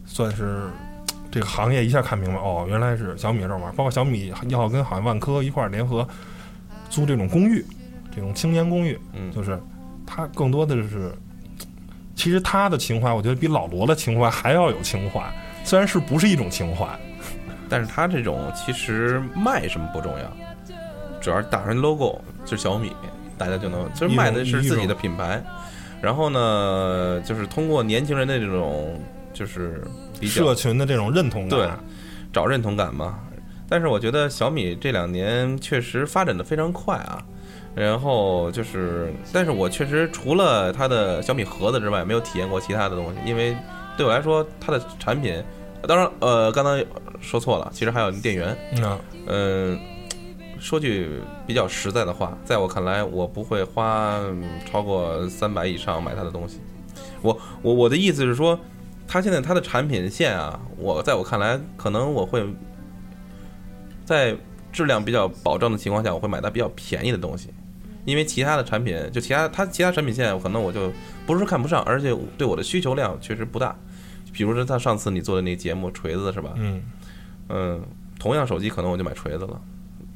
算是这个行业一下看明白哦，原来是小米这玩意儿，包括小米要跟好像万科一块儿联合租这种公寓，这种青年公寓，嗯就是它更多的是，其实他的情怀，我觉得比老罗的情怀还要有情怀，虽然是不是一种情怀，但是它这种其实卖什么不重要，主要是打上 logo 就是小米，大家就能，其实卖的是自己的品牌。然后呢，就是通过年轻人的这种就是比较社群的这种认同感，对，找认同感嘛。但是我觉得小米这两年确实发展的非常快啊。然后就是，但是我确实除了它的小米盒子之外，没有体验过其他的东西，因为对我来说，它的产品，当然，呃，刚才说错了，其实还有店员。嗯说句比较实在的话，在我看来，我不会花嗯超过三百以上买他的东西。我我我的意思是说，他现在他的产品线啊，我在我看来，可能我会在质量比较保证的情况下，我会买它比较便宜的东西。因为其他的产品，就其他它其他产品线，可能我就不是说看不上，而且对我的需求量确实不大。比如说，他上次你做的那个节目锤子是吧？嗯嗯，同样手机可能我就买锤子了。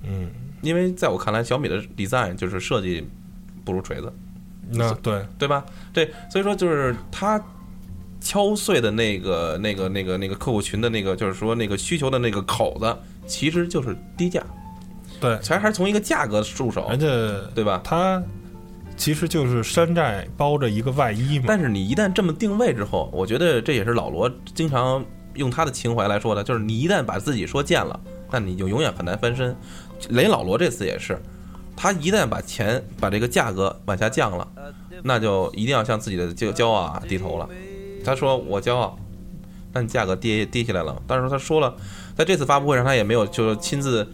嗯，因为在我看来，小米的 design 就是设计不如锤子，那对，对吧？对，所以说就是他敲碎的那个、那个、那个、那个客户群的那个，就是说那个需求的那个口子，其实就是低价，对，其实还是从一个价格入手而，且对吧？它其实就是山寨包着一个外衣嘛。但是你一旦这么定位之后，我觉得这也是老罗经常用他的情怀来说的，就是你一旦把自己说贱了，那你就永远很难翻身。连老罗这次也是，他一旦把钱把这个价格往下降了，那就一定要向自己的这个骄傲啊低头了。他说我骄傲，但价格跌跌下来了。但是他说了，在这次发布会上他也没有就是亲自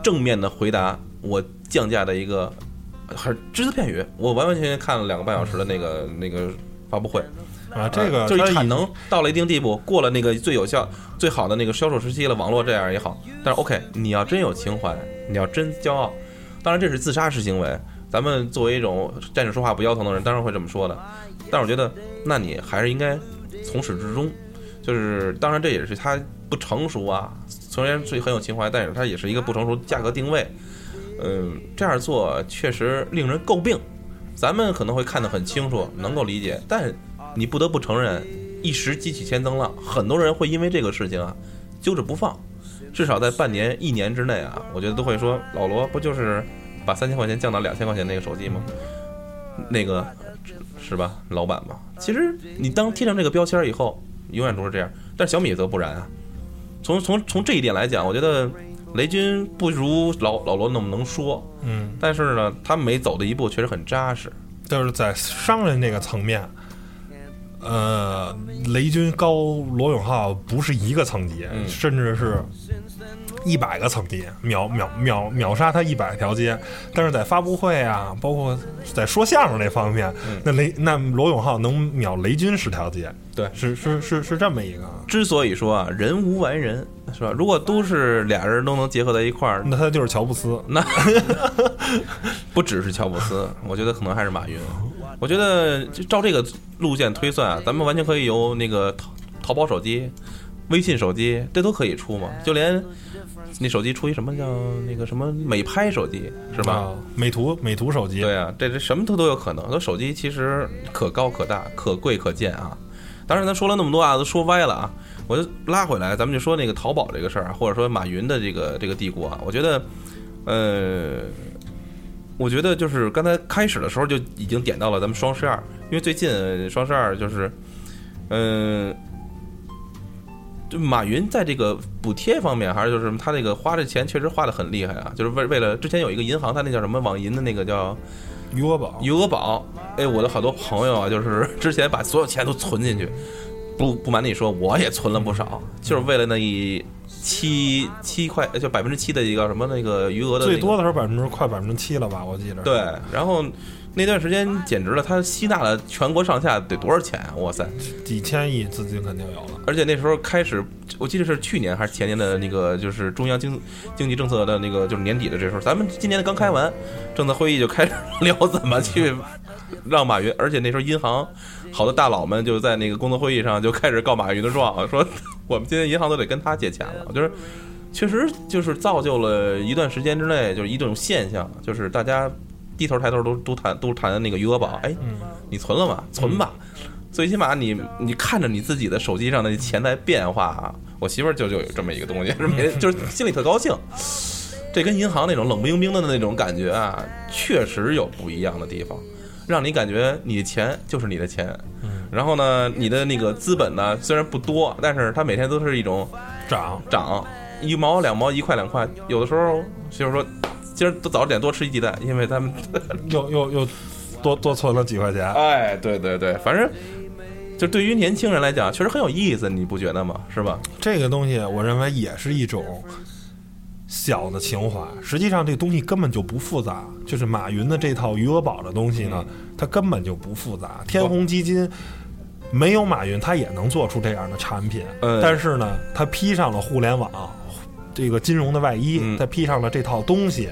正面的回答我降价的一个很只字片语，我完完全全看了两个半小时的那个那个发布会。啊，这个就是产能到了一定地步，过了那个最有效、最好的那个销售时期了，网络这样也好。但是 OK，你要真有情怀，你要真骄傲，当然这是自杀式行为。咱们作为一种站着说话不腰疼的人，当然会这么说的。但是我觉得，那你还是应该从始至终，就是当然这也是他不成熟啊。虽然是很有情怀，但是他也是一个不成熟价格定位。嗯，这样做确实令人诟病。咱们可能会看得很清楚，能够理解，但你不得不承认，一时激起千层浪，很多人会因为这个事情啊揪着不放，至少在半年、一年之内啊，我觉得都会说老罗不就是把三千块钱降到两千块钱那个手机吗？那个是吧，老板嘛。其实你当贴上这个标签以后，永远都是这样。但小米则不然啊。从从从这一点来讲，我觉得雷军不如老老罗那么能说，嗯，但是呢，他每走的一步确实很扎实。就是在商人这个层面，呃，雷军高罗永浩不是一个层级，嗯甚至是一百个层级，秒秒秒秒杀他一百条街。但是在发布会啊，包括在说相声那方面，嗯那雷那罗永浩能秒雷军十条街，对是是是是这么一个。之所以说啊，人无完人，是吧？如果都是俩人都能结合在一块儿，那他就是乔布斯，那 <laughs> 不只是乔布斯，我觉得可能还是马云。我觉得就照这个路线推算啊，咱们完全可以由那个淘淘宝手机、微信手机，这都可以出嘛。就连那手机出一什么叫那个什么美拍手机，是吧？啊？美图美图手机，对啊，这这什么都都有可能。那手机其实可高可大，可贵可贱啊。当然，咱说了那么多啊，都说歪了啊。我就拉回来，咱们就说那个淘宝这个事儿啊，或者说马云的这个这个帝国啊，我觉得，呃，我觉得就是刚才开始的时候就已经点到了咱们双十二，因为最近呃双十二就是，嗯、就马云在这个补贴方面，还是就是他这个花这钱确实花的很厉害啊，就是为为了之前有一个银行，他那叫什么网银的那个叫余额宝，余额宝，哎，我的好多朋友啊，就是之前把所有钱都存进去，不不瞒你说，我也存了不少，就是为了那一七七块，就百分之七的一个什么那个余额的、那个，最多的时候百分之快百分之七了吧？我记得。对，然后那段时间简直了，他吸纳了全国上下得多少钱啊？哇塞！几千亿资金肯定有了。而且那时候开始，我记得是去年还是前年的那个，就是中央经经济政策的那个，就是年底的这时候，咱们今年刚开完政策会议就开始聊怎么去让马云，而且那时候银行好多大佬们就在那个工作会议上就开始告马云的状，说我们今天银行都得跟他借钱了，就是确实就是造就了一段时间之内就是一种现象，就是大家低头抬头都都谈都谈那个余额宝，哎，嗯，你存了吗？存吧，最起码你你看着你自己的手机上的钱在变化啊。我媳妇儿就就有这么一个东西，就是心里特高兴。这跟银行那种冷冰冰的那种感觉啊，确实有不一样的地方，让你感觉你的钱就是你的钱。嗯然后呢，你的那个资本呢，虽然不多，但是它每天都是一种涨，涨，一毛两毛，一块两块，有的时候就是说，今儿都早点多吃一鸡蛋，因为他们，<laughs> 又又又多多存了几块钱。哎，对对对，反正就对于年轻人来讲，确实很有意思，你不觉得吗？是吧？这个东西，我认为也是一种小的情怀。实际上，这个东西根本就不复杂。就是马云的这套余额宝的东西呢，它根本就不复杂。天弘基金没有马云，他也能做出这样的产品。嗯但是呢，他披上了互联网这个金融的外衣，嗯它披上了这套东西，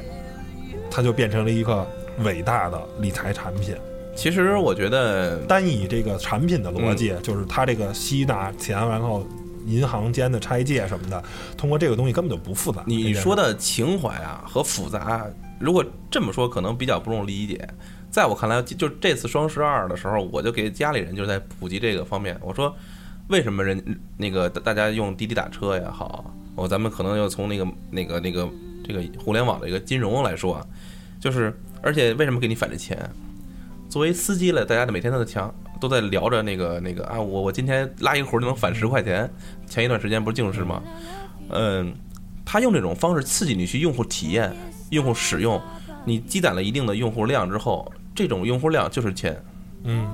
它就变成了一个伟大的理财产品。其实我觉得，单以这个产品的逻辑，就是它这个吸纳钱，然后银行间的拆借什么的，通过这个东西根本就不复杂。你说的情怀啊和复杂，如果这么说，可能比较不容易理解。在我看来，就这次双十二的时候，我就给家里人就在普及这个方面，我说为什么人那个大大家用滴滴打车也好，我咱们可能要从那个那个那个这个互联网的一个金融来说啊，就是而且为什么给你返这钱？作为司机了，大家的每天都在强都在聊着那个那个啊，我我今天拉一个活就能返十块钱。前一段时间不是净是吗？嗯，他用这种方式刺激你去用户体验、用户使用，你积攒了一定的用户量之后，这种用户量就是钱。嗯，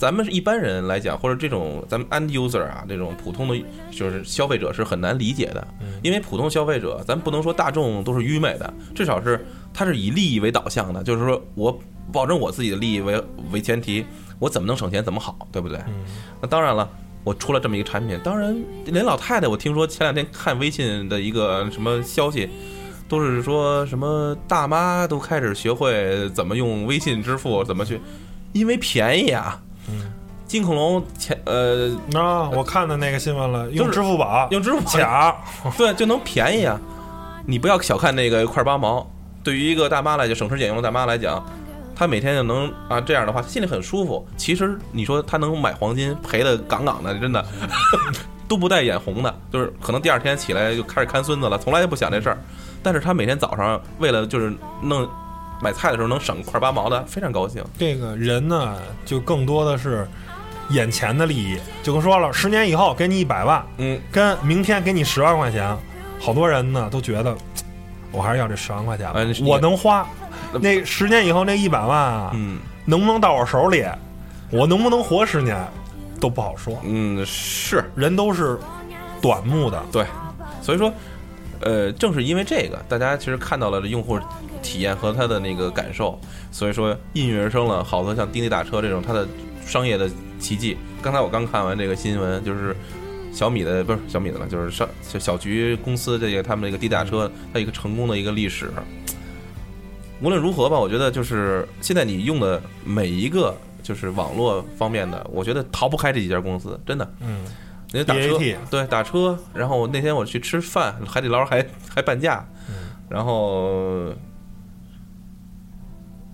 咱们是一般人来讲，或者这种咱们 end user 啊，这种普通的就是消费者是很难理解的，因为普通消费者，咱不能说大众都是愚昧的，至少是他是以利益为导向的，就是说我保证我自己的利益为为前提，我怎么能省钱怎么好，对不对？那当然了。我出了这么一个产品，当然连老太太，我听说前两天看微信的一个什么消息，都是说什么大妈都开始学会怎么用微信支付，怎么去，因为便宜啊。金恐龙前呃啊，我看的那个新闻了，用支付宝用支付宝抢，<laughs> 对就能便宜啊，你不要小看那个一块八毛，对于一个大妈来讲，省吃俭用的大妈来讲，她每天就能啊这样的话，心里很舒服。其实你说她能买黄金，赔的杠杠的，真的 <laughs> 都不带眼红的，就是可能第二天起来就开始看孙子了，从来就不想这事儿。但是她每天早上为了就是弄买菜的时候能省块八毛的，非常高兴。这个人呢，就更多的是眼前的利益。就跟说了，十年以后给你一百万，嗯，跟明天给你十万块钱，好多人呢都觉得，<tsk> 我还是要这十万块钱吧我能花。那十年以后那一百万啊，嗯能不能到我手里，我能不能活十年，都不好说。嗯是。人都是短目的，对，所以说，呃，正是因为这个，大家其实看到了用户体验和他的那个感受，所以说应运而生了好多像滴滴打车这种它的商业的奇迹。刚才我刚看完这个新闻，就是小米的不是小米的了，就是上小小菊公司这个他们这个滴滴打车它一个成功的一个历史。无论如何吧，我觉得就是现在你用的每一个就是网络方面的，我觉得逃不开这几家公司，真的。嗯，人家打车对打车，然后那天我去吃饭，海底捞还还半价，然后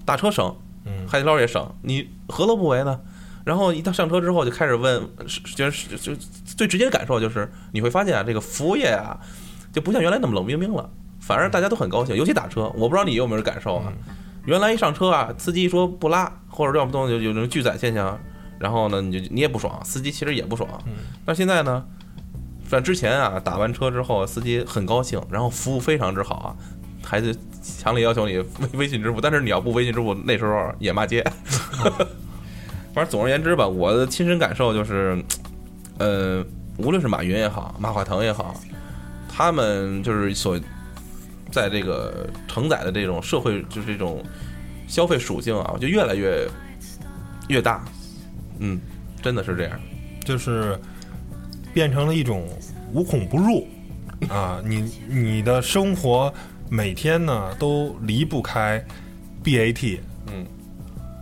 打车省，嗯海底捞也省，你何乐不为呢？然后一到上车之后就开始问，是就是就最直接的感受就是你会发现啊，这个服务业啊就不像原来那么冷冰冰了，反而大家都很高兴，尤其打车，我不知道你有没有感受啊？原来一上车啊，司机说不拉，或者要不动就有那种拒载现象，然后呢，你就你也不爽，司机其实也不爽。但现在呢，在之前啊，打完车之后，司机很高兴，然后服务非常之好啊，还是强烈要求你微微信支付，但是你要不微信支付，那时候也骂街。<laughs> 反正总而言之吧，我的亲身感受就是，呃，无论是马云也好，马化腾也好，他们就是所在这个承载的这种社会，就是这种消费属性啊，我觉得越来越越大。嗯，真的是这样。就是变成了一种无孔不入啊！你你的生活每天呢都离不开 BAT，嗯，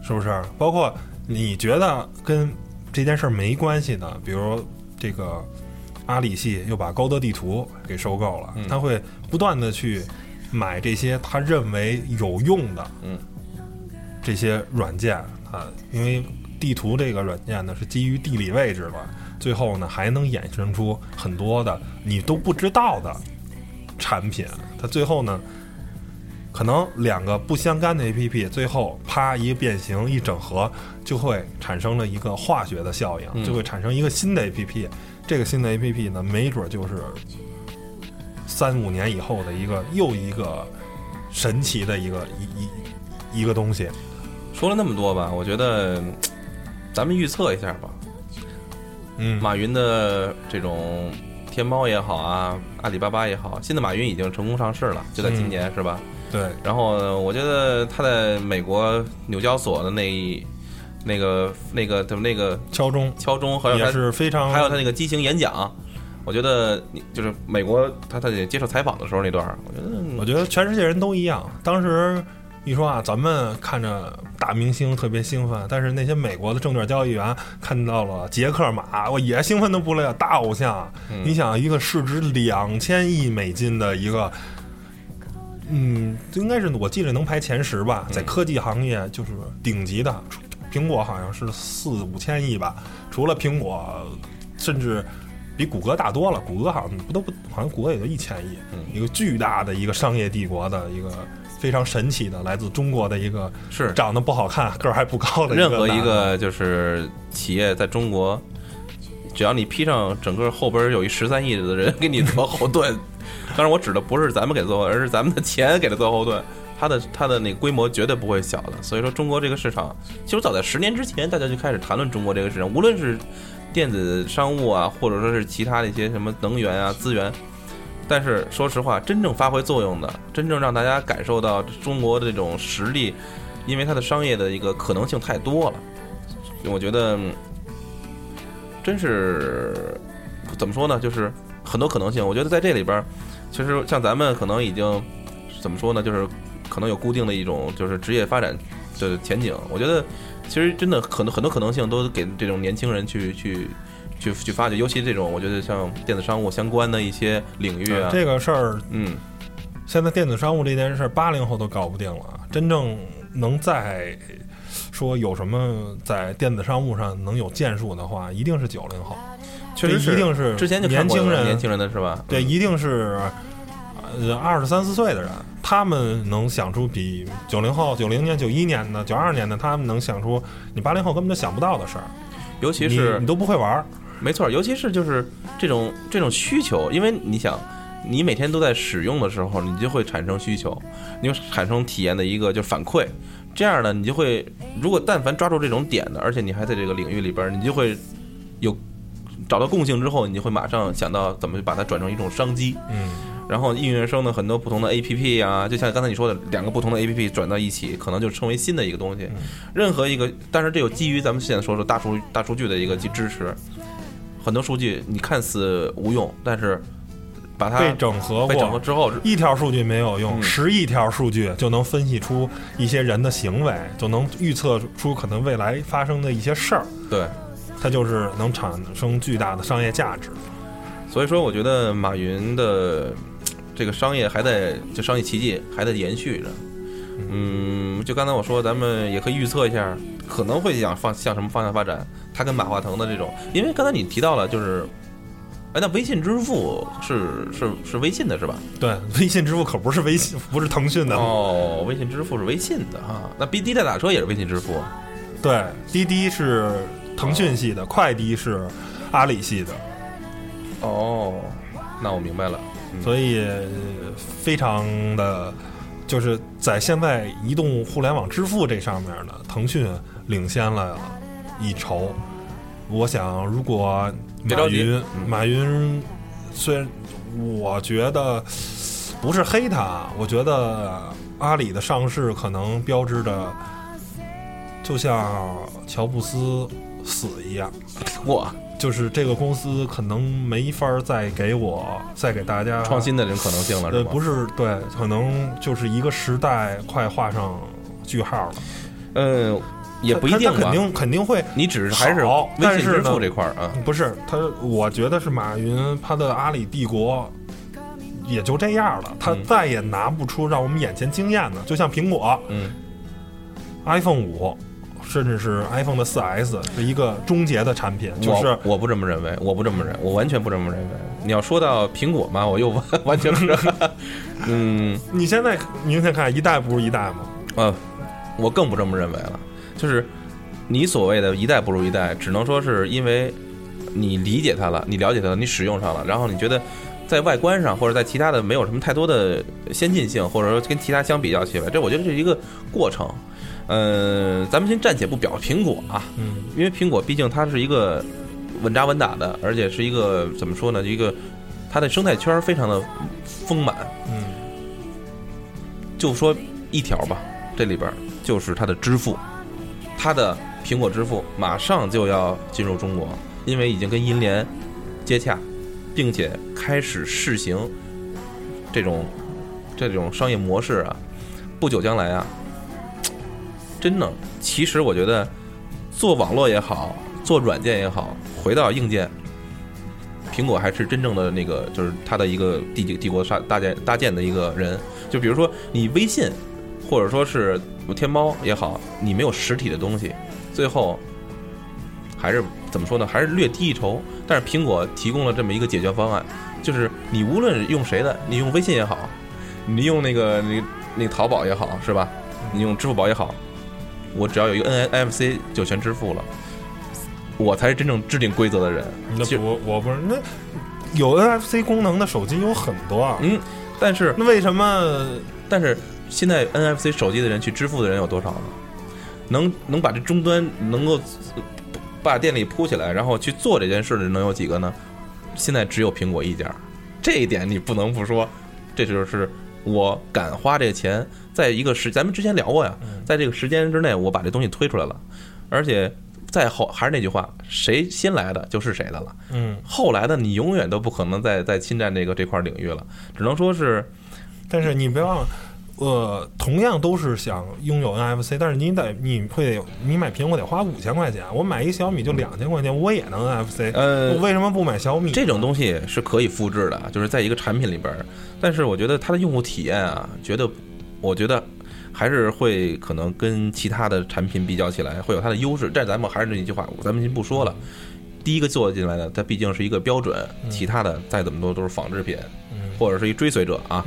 是不是？包括你觉得跟这件事儿没关系的，比如这个阿里系又把高德地图给收购了，嗯。他会不断的去买这些他认为有用的，嗯，这些软件啊，因为地图这个软件呢是基于地理位置的，最后呢还能衍生出很多的你都不知道的产品，它最后呢，可能两个不相干的 A P P 最后啪一个变形一整合，就会产生了一个化学的效应，嗯就会产生一个新的 A P P。这个新的 A P P 呢，没准就是三五年以后的一个又一个神奇的一个一一一个东西。说了那么多吧，我觉得嗯咱们预测一下吧。嗯，马云的这种天猫也好啊，阿里巴巴也好，新的马云已经成功上市了，就在今年、是吧？对，然后，我觉得他在美国纽交所的那一那个那个怎么那个敲钟敲钟，还有也他是非常还有他那个激情演讲，我觉得你就是美国他他接受采访的时候那段儿，我觉得嗯我觉得全世界人都一样。当时一说啊，咱们看着大明星特别兴奋，但是那些美国的证券交易员看到了杰克马，我也兴奋的不得了，大偶像。嗯你想，一个市值两千亿美金的一个。嗯，应该是我记得能排前十吧，在嗯科技行业就是顶级的。苹果好像是四五千亿吧，除了苹果，甚至比谷歌大多了。谷歌好像不都不，好像谷歌也就一千亿，嗯一个巨大的一个商业帝国的一个非常神奇的来自中国的一个是长得不好看、个儿还不高的任何一个就是企业在中国，只要你披上整个后边有一十三亿的人给你做后盾，当然我指的不是咱们给做，而是咱们的钱给他做后盾。它的它的那个规模绝对不会小的，所以说中国这个市场，其实早在十年之前，大家就开始谈论中国这个市场，无论是电子商务啊，或者说是其他的一些什么能源啊资源，但是说实话，真正发挥作用的，真正让大家感受到中国的这种实力，因为它的商业的一个可能性太多了，我觉得真是怎么说呢，就是很多可能性。我觉得在这里边儿，其实像咱们可能已经怎么说呢，就是可能有固定的一种就是职业发展的前景。我觉得其实真的可能很多可能性都给这种年轻人去去去去发掘，尤其这种我觉得像电子商务相关的一些领域啊，这个事儿，嗯，现在电子商务这件事儿，八零后都搞不定了。真正能再说有什么在电子商务上能有建树的话，一定是九零后。确实一定是之前就年轻人，年轻人的是吧？对，嗯一定是呃二十三四岁的人，他们能想出比九零后、九零年、九一年的、九二年的，他们能想出你八零后根本就想不到的事儿。尤其是你都不会玩儿，没错，尤其是就是这种这种需求，因为你想，你每天都在使用的时候，你就会产生需求，你就产生体验的一个就反馈，这样呢，你就会如果但凡抓住这种点的，而且你还在这个领域里边，你就会有找到共性之后，你就会马上想到怎么把它转成一种商机，嗯，然后应运而生的很多不同的 A P P 啊，就像刚才你说的，两个不同的 A P P 转到一起，可能就成为新的一个东西。任何一个，但是这有基于咱们现在说的大数大数据的一个去支持，很多数据你看似无用，但是把它被整合被整合过。之后，一条数据没有用，嗯十亿条数据就能分析出一些人的行为，就能预测出可能未来发生的一些事儿，对，它就是能产生巨大的商业价值。所以说我觉得马云的这个商业还在就商业奇迹还在延续着。嗯，就刚才我说，咱们也可以预测一下，可能会想放向什么方向发展。他跟马化腾的这种，因为刚才你提到了，就是，哎，那微信支付是是是微信的是吧？对，微信支付可不是微信，不是腾讯的。哦，微信支付是微信的哈。那滴滴代打车也是微信支付，对，滴滴是腾讯系的，快滴是阿里系的，哦，那我明白了。嗯所以呃非常的，就是在现在移动互联网支付这上面呢，腾讯领先了一筹。我想，如果马别着急云，嗯马云虽然我觉得不是黑他，我觉得阿里的上市可能标志着，就像乔布斯死一样。我，就是这个公司可能没法儿再给我再给大家创新的这种可能性了是呃，吗？不是对，可能就是一个时代快画上句号了。嗯，也不一定肯定肯定会你只是还是好微信支付但是呢这块儿啊，不是他，我觉得是马云他的阿里帝国也就这样了，他嗯再也拿不出让我们眼前惊艳的，就像苹果嗯 iPhone 五甚至是 iPhone 的 4S 是一个终结的产品，就是我我不这么认为，我不这么认，我完全不这么认为。你要说到苹果嘛，我又完 <laughs> 完全不是，嗯你现在明显看一代不如一代嘛。呃，我更不这么认为了。就是你所谓的一代不如一代，只能说是因为你理解它了，你了解它了，你使用上了，然后你觉得在外观上或者在其他的没有什么太多的先进性，或者说跟其他相比较起来，这我觉得是一个过程。呃，咱们先暂且不表苹果啊，嗯因为苹果毕竟它是一个稳扎稳打的，而且是一个怎么说呢？一个它的生态圈非常的丰满。嗯就说一条吧，这里边儿就是它的支付，它的苹果支付马上就要进入中国，因为已经跟银联接洽，并且开始试行这种这种商业模式啊。不久将来啊，<tsk> 真的，其实我觉得做网络也好，做软件也好，回到硬件，苹果还是真正的那个，就是它的一个帝帝国搭搭建搭建的一个人。就比如说你微信，或者说是天猫也好，你没有实体的东西，最后还是怎么说呢？还是略低一筹。但是苹果提供了这么一个解决方案，就是你无论用谁的，你用微信也好，你用那个那那个淘宝也好，是吧？你用支付宝也好，我只要有一个 NFC 就全支付了。我才是真正制定规则的人。就那我，我不是那有 NFC 功能的手机有很多啊。嗯，但是那为什么？但是现在 NFC 手机的人去支付的人有多少呢？能能把这终端能够呃把电力铺起来，然后去做这件事的人能有几个呢？现在只有苹果一家，这一点你不能不说，这就是我敢花这个钱，在一个时，咱们之前聊过呀，在这个时间之内，我把这东西推出来了，而且再后还是那句话，谁先来的就是谁的了。嗯，后来的你永远都不可能再再侵占这个这块领域了，只能说是但是你不要忘了，呃，同样都是想拥有 NFC，但是你得你会你买苹果得花五千块钱，我买一小米就两千块钱，我也能 NFC，呃我为什么不买小米？这种东西是可以复制的，就是在一个产品里边儿。但是我觉得它的用户体验啊，觉得我觉得还是会可能跟其他的产品比较起来会有它的优势。但是咱们还是那一句话，咱们先不说了。第一个做进来的，它毕竟是一个标准，其他的再怎么多都是仿制品，或者是一追随者啊。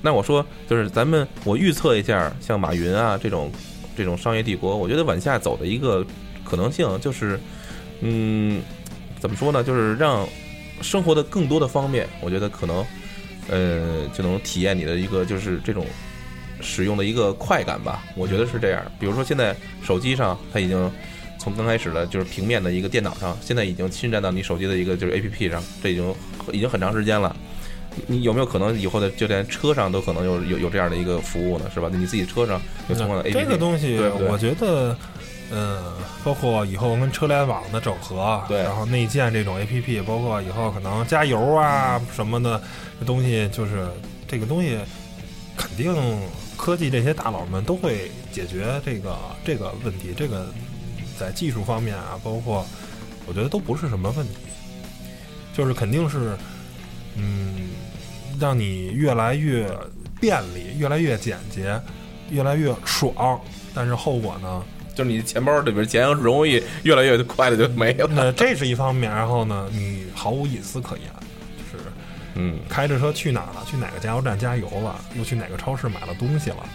那我说，就是咱们我预测一下，像马云啊这种这种商业帝国，我觉得往下走的一个可能性就是，嗯，怎么说呢？就是让生活的更多的方面，我觉得可能，呃，就能体验你的一个就是这种使用的一个快感吧。我觉得是这样。比如说现在手机上，它已经从刚开始的就是平面的一个电脑上，现在已经侵占到你手机的一个就是 APP 上，这已经已经很长时间了。你有没有可能以后的就连车上都可能有有有这样的一个服务呢？是吧？你自己车上有相关的 APP，这个东西我觉得，嗯，包括以后跟车联网的整合，对然后内建这种 APP，包括以后可能加油啊什么的这东西，就是这个东西肯定科技这些大佬们都会解决这个这个问题，这个在技术方面啊，包括我觉得都不是什么问题，就是肯定是，嗯，让你越来越便利，越来越简洁，越来越爽。但是后果呢？就是你钱包里边钱容易越来越快的就没了。那这是一方面，然后呢，你毫无隐私可言，就是嗯，开着车去哪了？去哪个加油站加油了？又去哪个超市买了东西了？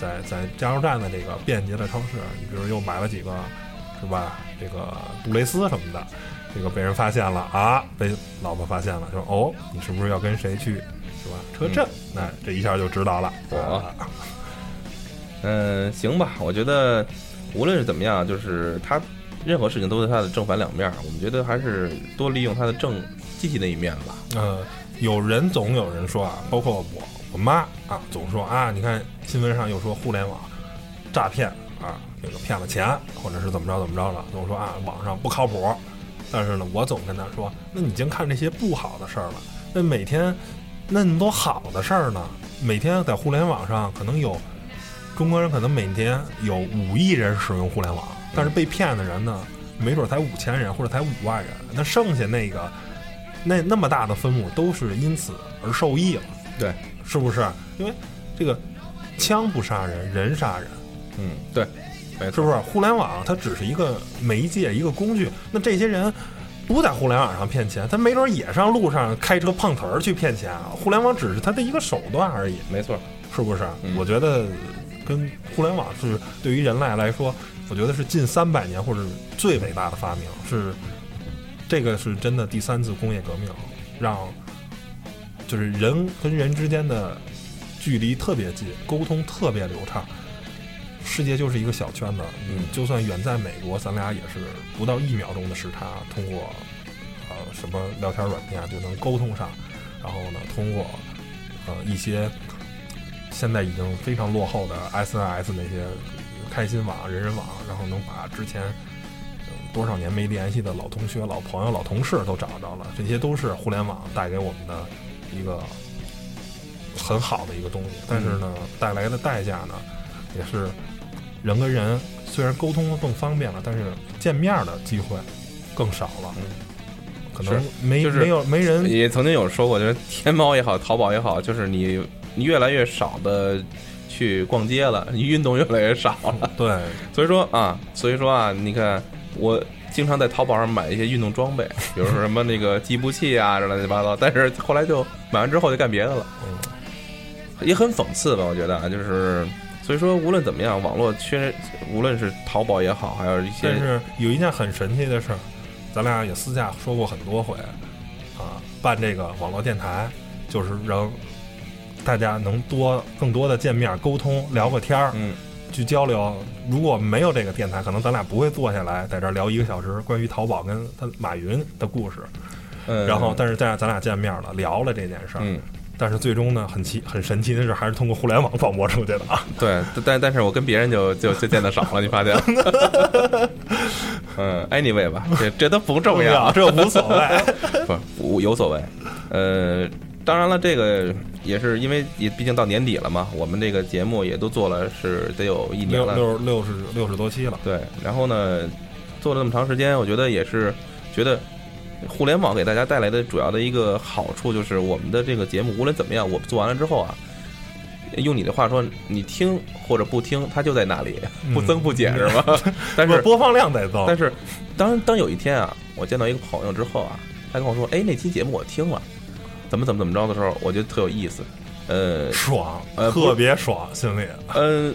在在加油站的这个便捷的超市，你比如又买了几个，是吧？这个杜蕾斯什么的，这个被人发现了啊，被老婆发现了，说哦，你是不是要跟谁去，是吧？车震，那这一下就知道了。嚯啊嗯，行吧，我觉得无论是怎么样，就是他任何事情都是他的正反两面。我们觉得还是多利用他的正积极的一面吧。呃，有人总有人说啊，包括我我妈啊，总说啊，你看新闻上又说互联网诈骗啊，这个骗了钱，或者是怎么着怎么着了，总说啊网上不靠谱。但是呢，我总跟他说，那你净看这些不好的事儿了，那每天那么多好的事儿呢？每天在互联网上可能有中国人可能每天有五亿人使用互联网，但是被骗的人呢，没准才五千人或者才五万人，那剩下那个那那么大的分母都是因此而受益了，对，是不是？因为这个枪不杀人，人杀人，嗯，对，是不是？互联网它只是一个媒介，一个工具。那这些人不在互联网上骗钱，他没准也上路上开车碰瓷儿去骗钱啊。互联网只是他的一个手段而已，没错，是不是？嗯我觉得跟互联网是对于人类来说，我觉得是近三百年或者最伟大的发明，是这个是真的第三次工业革命，让就是人跟人之间的距离特别近，沟通特别流畅。世界就是一个小圈子，嗯就算远在美国，咱俩也是不到一秒钟的时差，通过呃什么聊天软件啊就能沟通上，然后呢，通过呃一些现在已经非常落后的 SNS 那些开心网、人人网，然后能把之前、呃多少年没联系的老同学、老朋友、老同事都找着了，这些都是互联网带给我们的一个很好的一个东西。但是呢，带来的代价呢，也是人跟人虽然沟通更方便了，但是见面的机会更少了。可能没、就是没有没人也曾经有说过，就是天猫也好，淘宝也好，就是你你越来越少的去逛街了，你运动越来越少了。<laughs> 对所以说啊，所以说啊，你看我经常在淘宝上买一些运动装备，比如说什么那个计步器啊，这乱七八糟，但是后来就买完之后就干别的了，嗯也很讽刺吧？我觉得啊，就是所以说无论怎么样，网络缺，无论是淘宝也好，还有一些但是有一件很神奇的事儿，咱俩也私下说过很多回，啊，办这个网络电台，就是让大家能多更多的见面沟通，聊个天儿，嗯去交流。如果没有这个电台，可能咱俩不会坐下来在这儿聊一个小时关于淘宝跟他马云的故事。嗯，然后，但是在咱俩见面了，聊了这件事儿。嗯。但是最终呢，很奇很神奇的是，还是通过互联网传播出去的啊。对，但但是我跟别人就就就见得少了，你发现？<laughs> 嗯，anyway 吧，这这都不重要，这无所谓。<laughs> 不无有所谓。呃，当然了，这个也是因为也毕竟到年底了嘛，我们这个节目也都做了是得有一年六了，六六十六十多期了。对。然后呢，做了那么长时间，我觉得也是觉得。互联网给大家带来的主要的一个好处就是，我们的这个节目无论怎么样，我们做完了之后啊，用你的话说，你听或者不听，它就在那里，不增不减，是吧？<laughs> 但是播放量在增，但是当当有一天啊，我见到一个朋友之后啊，他跟我说：“哎，那期节目我听了，怎么怎么怎么着的时候，我觉得特有意思。”呃爽，呃特别爽，心里。嗯、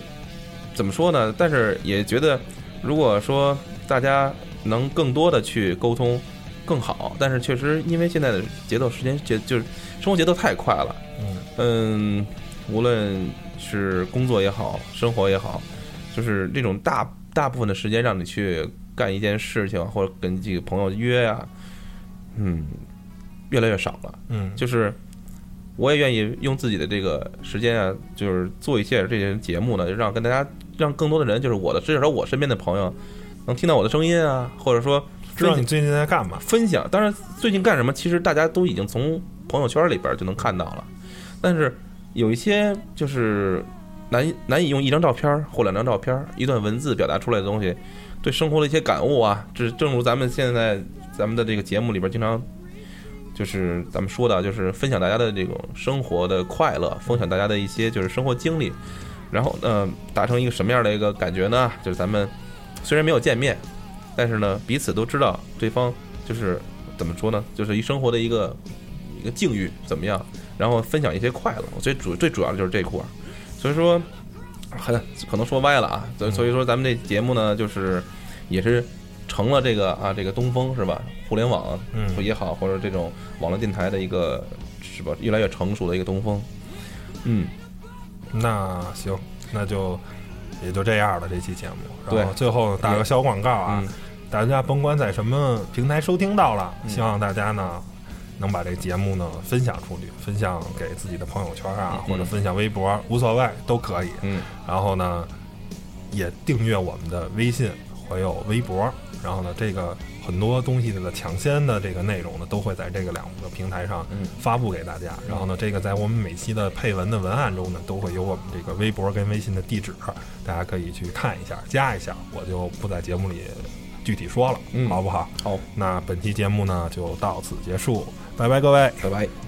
怎么说呢？但是也觉得，如果说大家能更多的去沟通更好，但是确实因为现在的节奏时间节就是生活节奏太快了，嗯。嗯，无论是工作也好，生活也好，就是这种大大部分的时间让你去干一件事情，或者跟几个朋友约呀、嗯，越来越少了。嗯，就是我也愿意用自己的这个时间啊，就是做一些这些节目呢，让跟大家，让更多的人，就是我的，至少我身边的朋友，能听到我的声音啊，或者说分知道你最近在干嘛。分享。当然，最近干什么，其实大家都已经从朋友圈里边就能看到了。但是有一些就是难以难以用一张照片或两张照片、一段文字表达出来的东西，对生活的一些感悟啊，这正如咱们现在咱们的这个节目里边经常。就是咱们说的，就是分享大家的这种生活的快乐，分享大家的一些就是生活经历，然后呢，达成一个什么样的一个感觉呢？就是咱们虽然没有见面，但是呢，彼此都知道对方就是怎么说呢？就是一生活的一个一个境遇怎么样，然后分享一些快乐。最主最主要的就是这块儿，所以说很可能说歪了啊。所以所以说咱们这节目呢，就是也是成了这个啊这个东风是吧？互联网嗯也好，或者这种网络电台的一个是吧越来越成熟的一个东风。嗯，那行，那就也就这样了。这期节目，然后对最后打个小广告啊，嗯大家甭管在什么平台收听到了，嗯希望大家呢能把这个节目呢分享出去，分享给自己的朋友圈啊，嗯或者分享微博，无所谓都可以。嗯然后呢，也订阅我们的微信还有微博。然后呢，这个很多东西的抢先的这个内容呢，都会在这个两个平台上嗯发布给大家。然后呢，这个在我们每期的配文的文案中呢，都会有我们这个微博跟微信的地址，大家可以去看一下，加一下。我就不在节目里具体说了，嗯好不好？好，那本期节目呢就到此结束，拜拜，各位。拜拜。